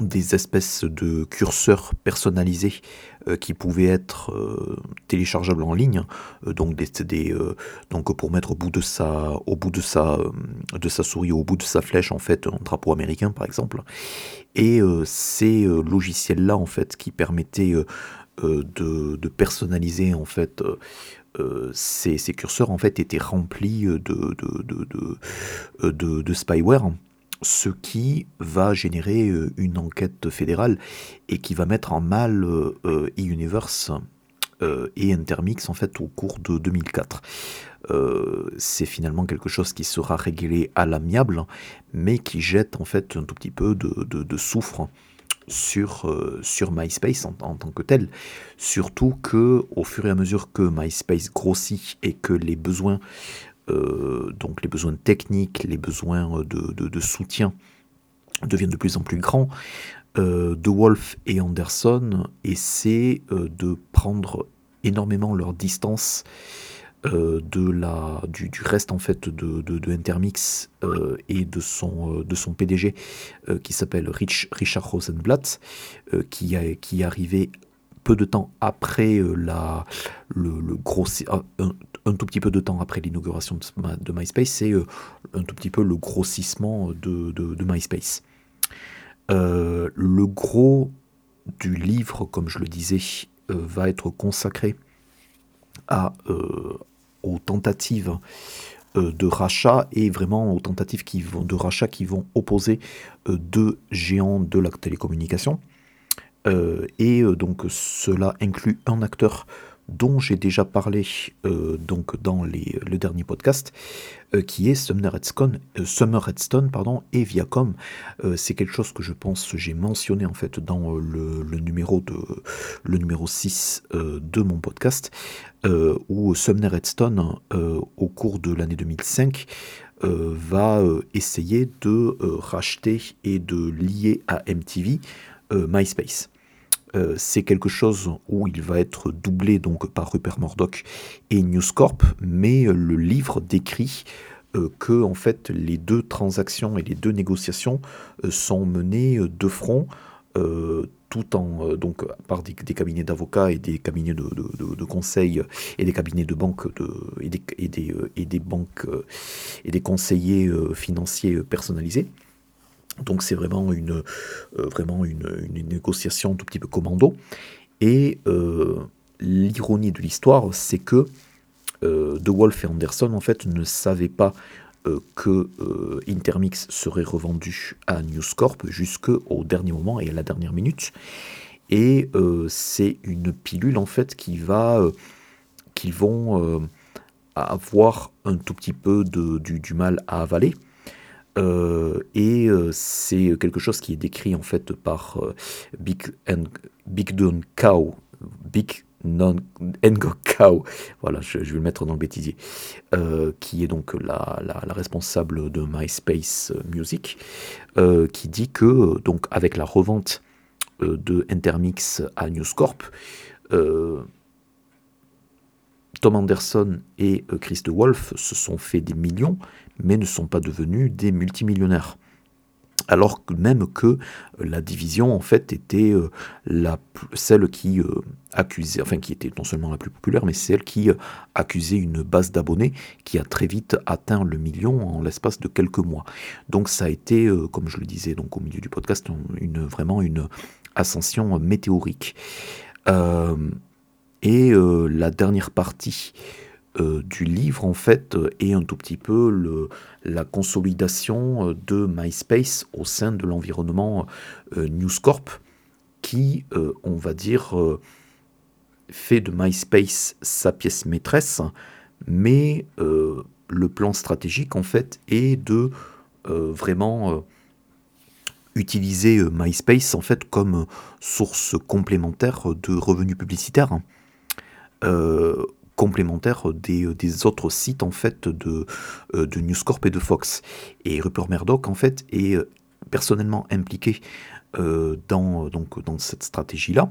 des espèces de curseurs personnalisés qui pouvaient être téléchargeables en ligne, donc, des, donc pour mettre au bout de sa, au bout de de sa souris, au bout de sa flèche en fait, un drapeau américain par exemple. Et ces logiciels-là en fait qui permettaient euh, de, personnaliser en fait euh, euh, ces, curseurs en fait étaient remplis de, spyware ce qui va générer une enquête fédérale et qui va mettre en mal e-Universe et Intermix en fait au cours de 2004. c'est finalement quelque chose qui sera réglé à l'amiable, mais qui jette en fait un tout petit peu de, soufre sur, euh, MySpace en, tant que tel. Surtout que au fur et à mesure que MySpace grossit et que les besoins, euh, donc les besoins techniques, les besoins de, de, soutien deviennent de plus en plus grands, De Wolf et Anderson essaient de prendre énormément leur distance de la, du, reste en fait de, de, Intermix et de son, PDG qui s'appelle Rich, Richard Rosenblatt, qui, a, est arrivé peu de temps après la, le, gros, tout petit peu de temps après l'inauguration de, MySpace, c'est un tout petit peu le grossissement de, de MySpace. le gros du livre, comme je le disais, va être consacré à, aux tentatives euh, de rachat et vraiment aux tentatives qui vont, de rachat qui vont opposer euh, deux géants de la télécommunication. Euh, et donc cela inclut un acteur dont j'ai déjà parlé donc dans le dernier podcast, euh, qui est Sumner euh, Summer Redstone et Viacom. Euh, c'est quelque chose que je pense j'ai mentionné en fait dans le, numéro, de, le numéro 6 de mon podcast, où Sumner Redstone, au cours de l'année 2005, va essayer de racheter et de lier à MTV MySpace. C'est quelque chose où il va être doublé donc par Rupert Murdoch et News Corp, mais le livre décrit euh, que en fait les deux transactions et les deux négociations euh, sont menées euh, de front tout en donc par des, cabinets d'avocats et des cabinets de, de, conseil et des cabinets de banque et des banques et des conseillers financiers personnalisés. Donc c'est vraiment une une, négociation tout petit peu commando. Et l'ironie de l'histoire, c'est que euh, de Wolf et Anderson en fait ne savaient pas euh, que euh, Intermix serait revendu à News Corp jusqu'au dernier moment et à la dernière minute. Et c'est une pilule en fait qui va, qu'ils vont avoir un tout petit peu du, mal à avaler. Et c'est quelque chose qui est décrit en fait par Big, and, Big Don Cow, Big non, voilà, je, vais le mettre dans le bêtisier, euh, qui est donc la, responsable de MySpace Music, euh, qui dit que donc avec la revente euh, de Intermix à News Corp, Tom Anderson et Chris de Wolf se sont fait des millions, mais ne sont pas devenus des multimillionnaires alors même que euh, la division en fait était euh, celle qui euh, accusait, enfin qui était non seulement la plus populaire, mais celle qui accusait une base d'abonnés qui a très vite atteint le million en l'espace de quelques mois. Donc ça a été, comme je le disais donc au milieu du podcast, une, vraiment une ascension météorique. Et la dernière partie euh, du livre, en fait, est un tout petit peu le, la consolidation euh, de MySpace au sein de l'environnement euh, News Corp, qui, on va dire, fait de MySpace sa pièce maîtresse, mais le plan stratégique, en fait, est de vraiment utiliser MySpace, en fait, comme source complémentaire de revenus publicitaires complémentaire des, euh, des, autres sites en fait de, euh, de News Corp et de Fox. Et Rupert Murdoch en fait est euh, personnellement impliqué dans, donc, dans cette stratégie-là.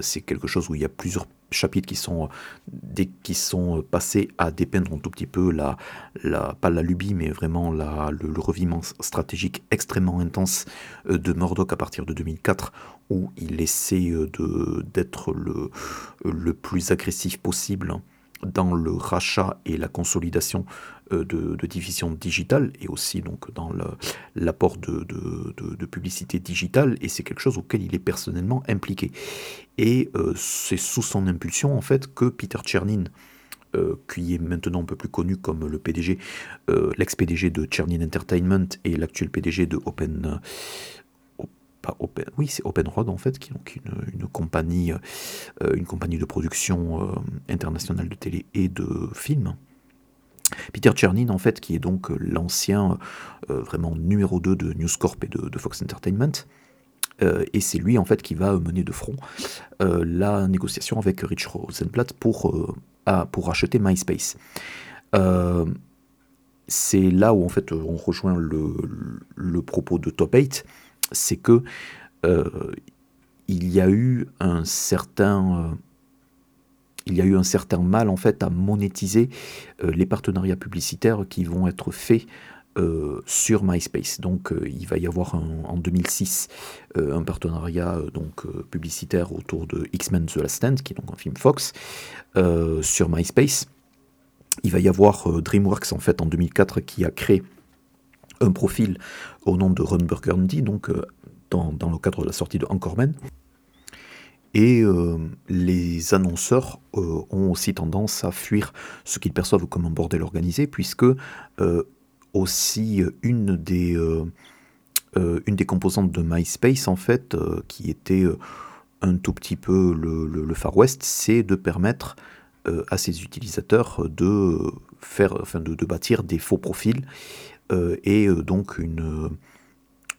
c'est quelque chose où il y a plusieurs chapitres qui sont, des, qui sont passés à dépeindre un tout petit peu la, la pas la lubie, mais vraiment la, le, le stratégique extrêmement intense de Murdoch à partir de 2004, où il essaie d'être le, le plus agressif possible dans le rachat et la consolidation euh, de, divisions digitales et aussi donc dans l'apport de, de, publicité digitale et c'est quelque chose auquel il est personnellement impliqué. Et euh, c'est sous son impulsion en fait que Peter Chernin, euh, qui est maintenant un peu plus connu comme le PDG, l'ex-PDG de Chernin Entertainment et l'actuel PDG de Open oui, c'est OpenRoad en fait, qui est donc une, compagnie, euh, une compagnie de production euh, internationale de télé et de films. Peter Chernin, en fait, qui est donc l'ancien euh, vraiment numéro 2 de News Corp et de, Fox Entertainment. et c'est lui, en fait, qui va mener de front la négociation avec Rich Rosenblatt pour, pour acheter MySpace. c'est là où, en fait, on rejoint le, le propos de Top 8 c'est que il y a eu un certain il y a eu un certain mal en fait à monétiser les partenariats publicitaires qui vont être faits sur MySpace. Donc il va y avoir en 2006 un partenariat donc publicitaire autour de X-Men The Last Stand, qui est donc un film Fox, sur MySpace. Il va y avoir DreamWorks en fait en 2004 qui a créé un profil au nom de Ron Burgundy, donc dans, dans, le cadre de la sortie de Anchorman. Et euh, les annonceurs euh, ont aussi tendance à fuir ce qu'ils perçoivent comme un bordel organisé, puisque euh, aussi une des, composantes de MySpace, en fait, qui était un tout petit peu le, Far West, c'est de permettre à ses utilisateurs de bâtir des faux profils et donc une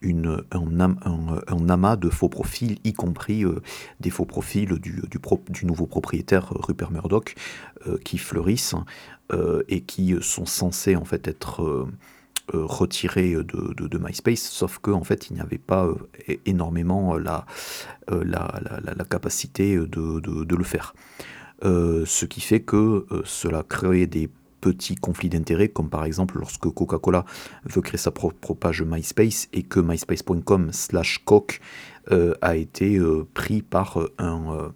un, amas de faux profils, y compris euh, des faux profils du, nouveau propriétaire euh, Rupert Murdoch, euh, qui fleurissent et qui sont censés en fait être retirés de, de, MySpace, sauf qu'en en fait il n'y avait pas énormément la, la, capacité de, le faire. ce qui fait que cela crée des petits conflits d'intérêts, comme par exemple lorsque Coca-Cola veut créer sa propre page MySpace et que myspace.com slash coq euh, a été euh, pris par euh,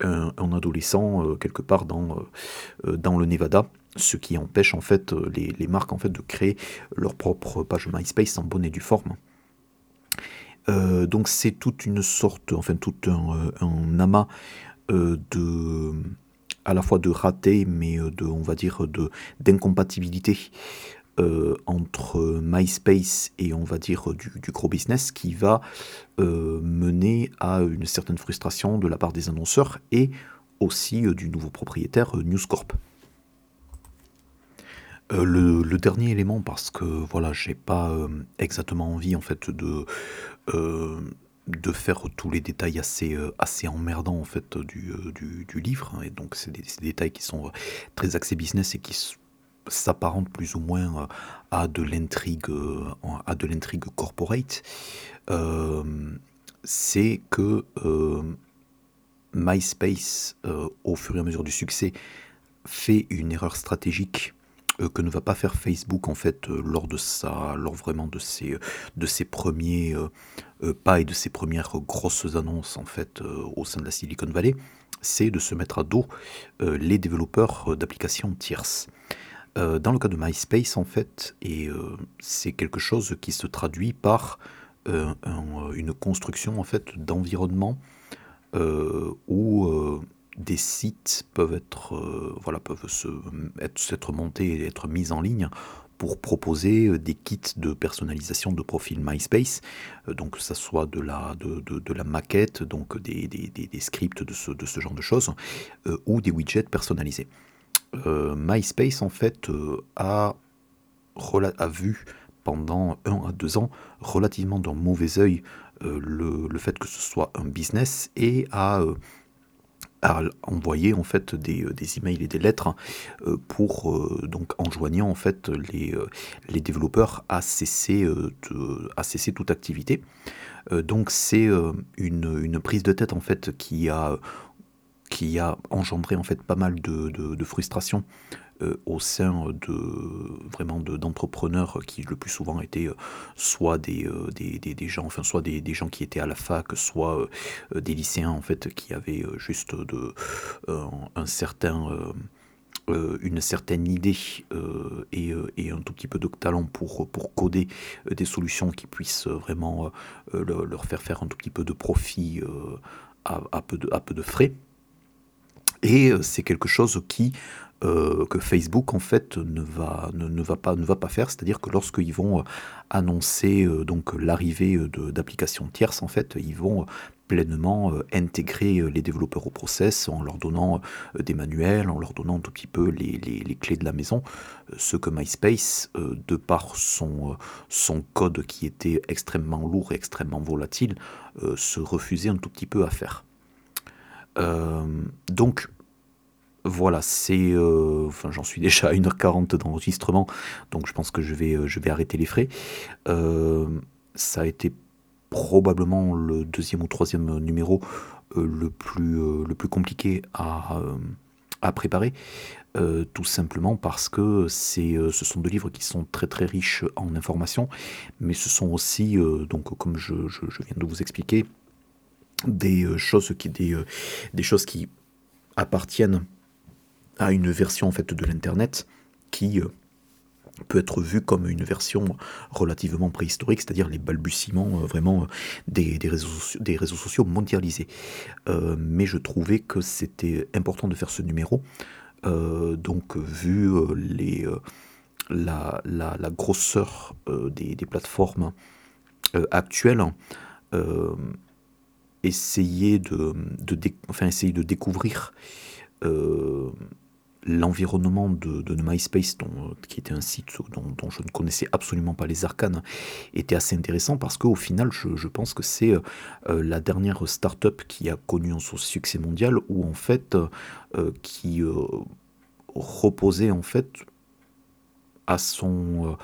un, adolescent quelque part dans, le Nevada ce qui empêche en fait les, marques en fait de créer leur propre page MySpace en bonne et due forme. donc c'est toute une sorte, enfin tout un amas de à la fois de raté, mais euh, de, on va dire, de, d'incompatibilité euh, entre MySpace et on va dire du, gros business qui va euh, mener à une certaine frustration de la part des annonceurs et aussi du nouveau propriétaire News Corp. le, dernier élément parce que voilà j'ai pas exactement envie en fait de de faire tous les détails assez, euh, assez emmerdants en fait du, euh, du, livre. Hein, et donc c'est des, détails qui sont euh, très axés business et qui s'apparentent plus ou moins à de l'intrigue à de l'intrigue corporate. c'est que MySpace, au fur et à mesure du succès, fait une erreur stratégique que ne va pas faire Facebook en fait lors de sa, lors vraiment de ses, de ses premiers euh, pas et de ses premières grosses annonces en fait euh, au sein de la Silicon Valley, c'est de se mettre à dos euh, les développeurs d'applications tierces. dans le cas de MySpace en fait, et c'est quelque chose qui se traduit par une construction en fait d'environnement où des sites peuvent être voilà peuvent se être, montés et être mis en ligne pour proposer euh, des kits de personnalisation de profil MySpace, euh, donc que ça soit de la, de, de, la maquette, donc des, des, des, scripts de ce, de ce, genre de choses, euh, ou des widgets personnalisés. MySpace en fait a, a, vu pendant un à deux ans relativement d'un mauvais œil le, le, fait que ce soit un business et a à envoyer en fait des, euh, des, emails et des lettres euh, pour euh, donc enjoignant en fait les, les développeurs à cesser, de, à cesser toute activité. donc c'est une, une, prise de tête en fait qui a qui a engendré en fait pas mal de, de, de frustration au sein de vraiment d'entrepreneurs qui le plus souvent étaient euh, soit euh, des, des, des, gens enfin soit des, des, gens qui étaient à la fac soit des lycéens en fait qui avaient juste de un certain une certaine idée et, et, un tout petit peu de talent pour, pour coder des solutions qui puissent vraiment leur faire faire un tout petit peu de profit à, peu de, à peu de frais. Et c'est quelque chose qui euh, que Facebook en fait ne va, ne, va, pas, ne va pas faire, c'est-à-dire que lorsqu'ils vont euh, annoncer euh, donc l'arrivée d'applications tierces, en fait, ils vont pleinement intégrer les développeurs au process en leur donnant des manuels, en leur donnant un tout petit peu les, les, clés de la maison, ce que MySpace, de par son, son code qui était extrêmement lourd et extrêmement volatile, se refusait un tout petit peu à faire. donc voilà, c'est. Euh, enfin, j'en suis déjà à 1h40 d'enregistrement, donc je pense que je vais, euh, arrêter les frais. Euh, ça a été probablement le deuxième ou troisième numéro le, plus, compliqué à, préparer. tout simplement parce que ce sont deux livres qui sont très très riches en informations, mais ce sont aussi, donc comme je, viens de vous expliquer, des choses qui appartiennent à une version en fait de l'internet qui peut être vue comme une version relativement préhistorique, c'est-à-dire les balbutiements vraiment des, réseaux, des, réseaux, sociaux mondialisés. mais je trouvais que c'était important de faire ce numéro euh, donc vu euh, les, euh, la, la, grosseur des, des, plateformes actuelles, essayer de, enfin, essayer de découvrir l'environnement de, de, MySpace, dont, qui était un site dont, je ne connaissais absolument pas les arcanes, était assez intéressant parce qu'au final, je, je, pense que c'est la dernière startup qui a connu un succès mondial où en fait, qui reposait en fait à son,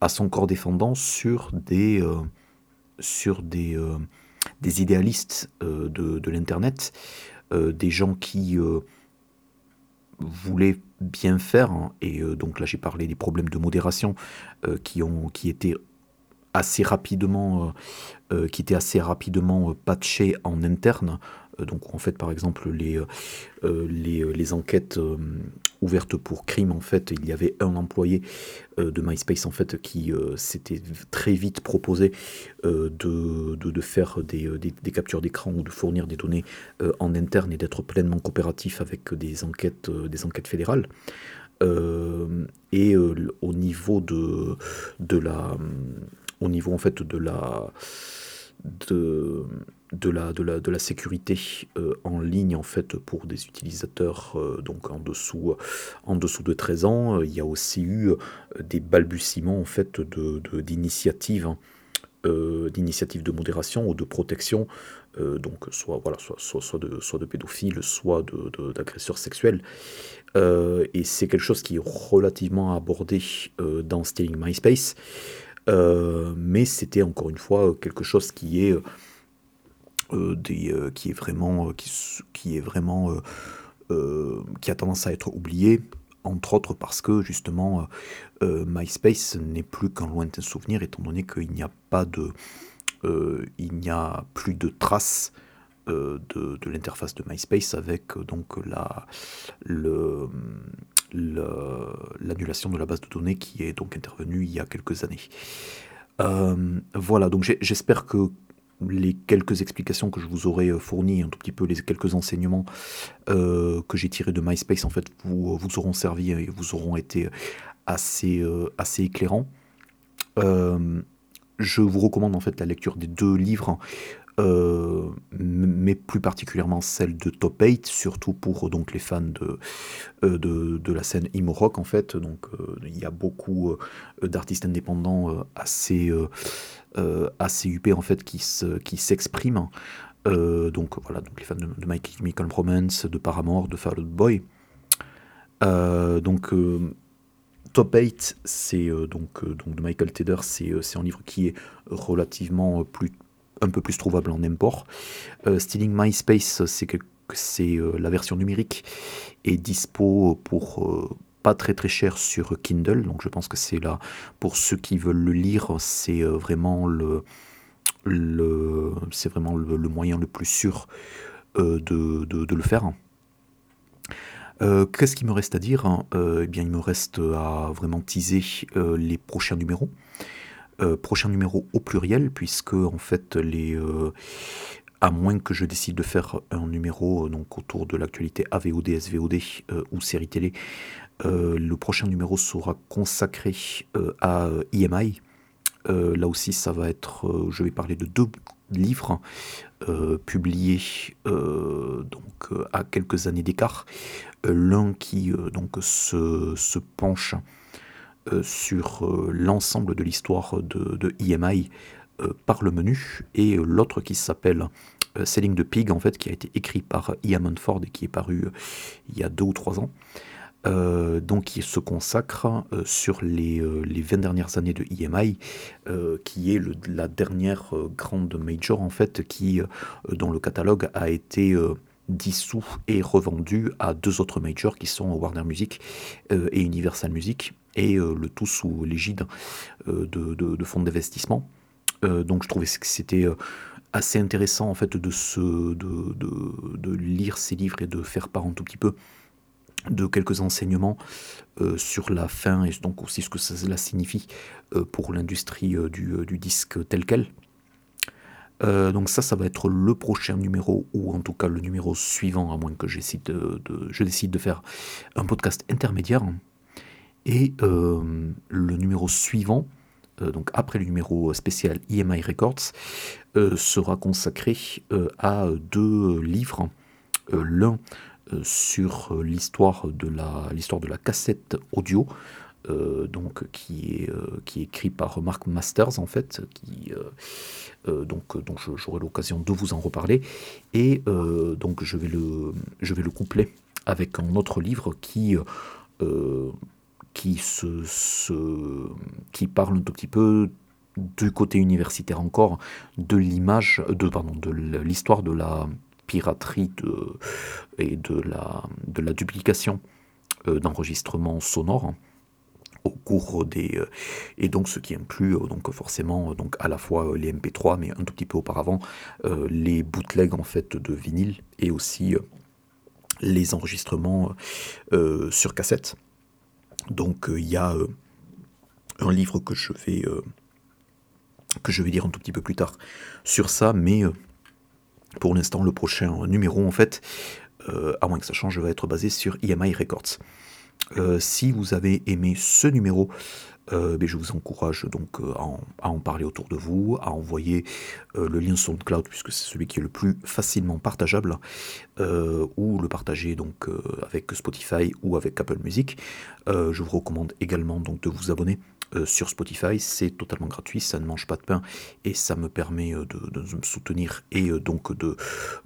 à son corps défendant sur des, sur des, des idéalistes de, de l'Internet, des gens qui voulait bien faire, hein, et euh, donc là j'ai parlé des problèmes de modération euh, qui, ont, qui étaient assez rapidement, euh, qui étaient assez rapidement patchés en interne donc en fait par exemple les, euh, euh, enquêtes ouvertes pour crime en fait il y avait un employé de MySpace en fait qui s'était très vite proposé de, faire des, captures d'écran ou de fournir des données en interne et d'être pleinement coopératif avec des enquêtes, des enquêtes fédérales. et au niveau de, de la au niveau en fait de la de de la, de la, de la sécurité euh, en ligne en fait pour des utilisateurs euh, donc en dessous, en dessous de 13 ans. Il y a aussi eu euh, des balbutiements en fait de, d'initiatives hein, d'initiatives de modération ou de protection, donc soit, voilà, soit, soit, soit, de, soit de pédophiles, soit de, d'agresseurs sexuels. et c'est quelque chose qui est relativement abordé dans Stealing MySpace, mais c'était encore une fois quelque chose qui est euh, des, euh, qui est vraiment, euh, qui, est vraiment qui a tendance à être oublié, entre autres parce que justement MySpace n'est plus qu'un lointain souvenir, étant donné qu'il n'y a pas de, il n'y a plus de traces de, l'interface de MySpace avec donc la, l'annulation de la base de données qui est donc intervenue il y a quelques années. voilà, donc j'espère que les quelques explications que je vous aurais euh, fournies, un tout petit peu les quelques enseignements euh, que j'ai tirés de MySpace, en fait, vous, vous auront servi et vous auront été assez, euh, éclairants. je vous recommande en fait la lecture des deux livres euh, mais plus particulièrement celle de Top 8, surtout pour donc les fans de, euh, la scène emo rock en fait. Donc euh, il y a beaucoup d'artistes indépendants assez assez huppés en fait qui se, qui s'expriment. donc voilà, donc les fans de, de My Chemical Romance, de Paramore, de Fall Out Boy. donc Top 8, c'est donc, donc de Michael Tedder, c'est un livre qui est relativement plus un peu plus trouvable en import. Euh, Stealing MySpace, c'est euh, la version numérique est dispo pour euh, pas très très cher sur Kindle. Donc je pense que c'est là pour ceux qui veulent le lire, c'est vraiment le, le c'est vraiment le, moyen le plus sûr de, de, le faire. Qu'est-ce qu'il me reste à dire Eh bien, il me reste à vraiment teaser les prochains numéros. Euh, prochain numéro au pluriel, puisque en fait les euh, à moins que je décide de faire un numéro euh, donc autour de l'actualité AVOD, SVOD ou série télé, le prochain numéro sera consacré à IMI. là aussi, ça va être, je vais parler de deux livres publiés donc à quelques années d'écart. L'un qui donc se, se penche euh, sur euh, l'ensemble de l'histoire de, EMI euh, par le menu, et l'autre qui s'appelle Selling the Pig, en fait, qui a été écrit par Ian Manford et qui est paru il y a deux ou trois ans. donc qui se consacre sur les, les, 20 dernières années de EMI, qui est la dernière grande major en fait, qui dont le catalogue a été dissous et revendu à deux autres majors qui sont Warner Music et Universal Music, et le tout sous l'égide de, de, de, fonds d'investissement. Donc je trouvais que c'était assez intéressant en fait de, se, de, de, lire ces livres et de faire part un tout petit peu de quelques enseignements euh, sur la fin et donc aussi ce que cela signifie euh, pour l'industrie euh, du, du, disque tel quel. donc ça, ça va être le prochain numéro, ou en tout cas le numéro suivant, à moins que de, je décide de faire un podcast intermédiaire. Et le numéro suivant, euh, donc après le numéro spécial EMI Records, euh, sera consacré euh, à deux livres. L'un sur l'histoire de la l'histoire de la cassette audio, donc qui est qui est écrit par Mark Masters en fait, qui donc dont j'aurai l'occasion de vous en reparler et donc je vais le je vais le coupler avec un autre livre qui qui, se, qui parle un tout petit peu du côté universitaire encore de l'image, de, pardon, de l'histoire de la piraterie de, et de la, de la duplication euh, d'enregistrements sonores au cours des euh, et donc ce qui inclut euh, donc forcément donc à la fois les MP3 mais un tout petit peu auparavant les bootlegs en fait de vinyle et aussi les enregistrements sur cassette donc euh, il y a euh, un livre que je vais euh, que je vais lire un tout petit peu plus tard sur ça, mais pour l'instant le prochain numéro en fait, à moins que ça change, va être basé sur EMI Records. si vous avez aimé ce numéro, euh, je vous encourage donc euh, à en, parler autour de vous, à envoyer euh, le lien SoundCloud puisque c'est celui qui est le plus facilement partageable, ou le partager donc avec Spotify ou avec Apple Music. je vous recommande également donc de vous abonner sur Spotify. C'est totalement gratuit, ça ne mange pas de pain et ça me permet euh, de, me soutenir et euh, donc de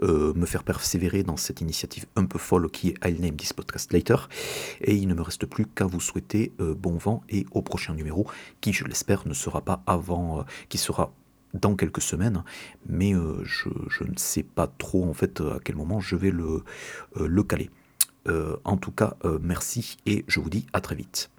me faire persévérer dans cette initiative un peu folle qui est I'll Name This Podcast Later. Et il ne me reste plus qu'à vous souhaiter bon vent et au prochain numéro qui, je l'espère, ne sera pas avant, qui sera dans quelques semaines, mais je, ne sais pas trop en fait à quel moment je vais le caler. en tout cas, merci et je vous dis à très vite.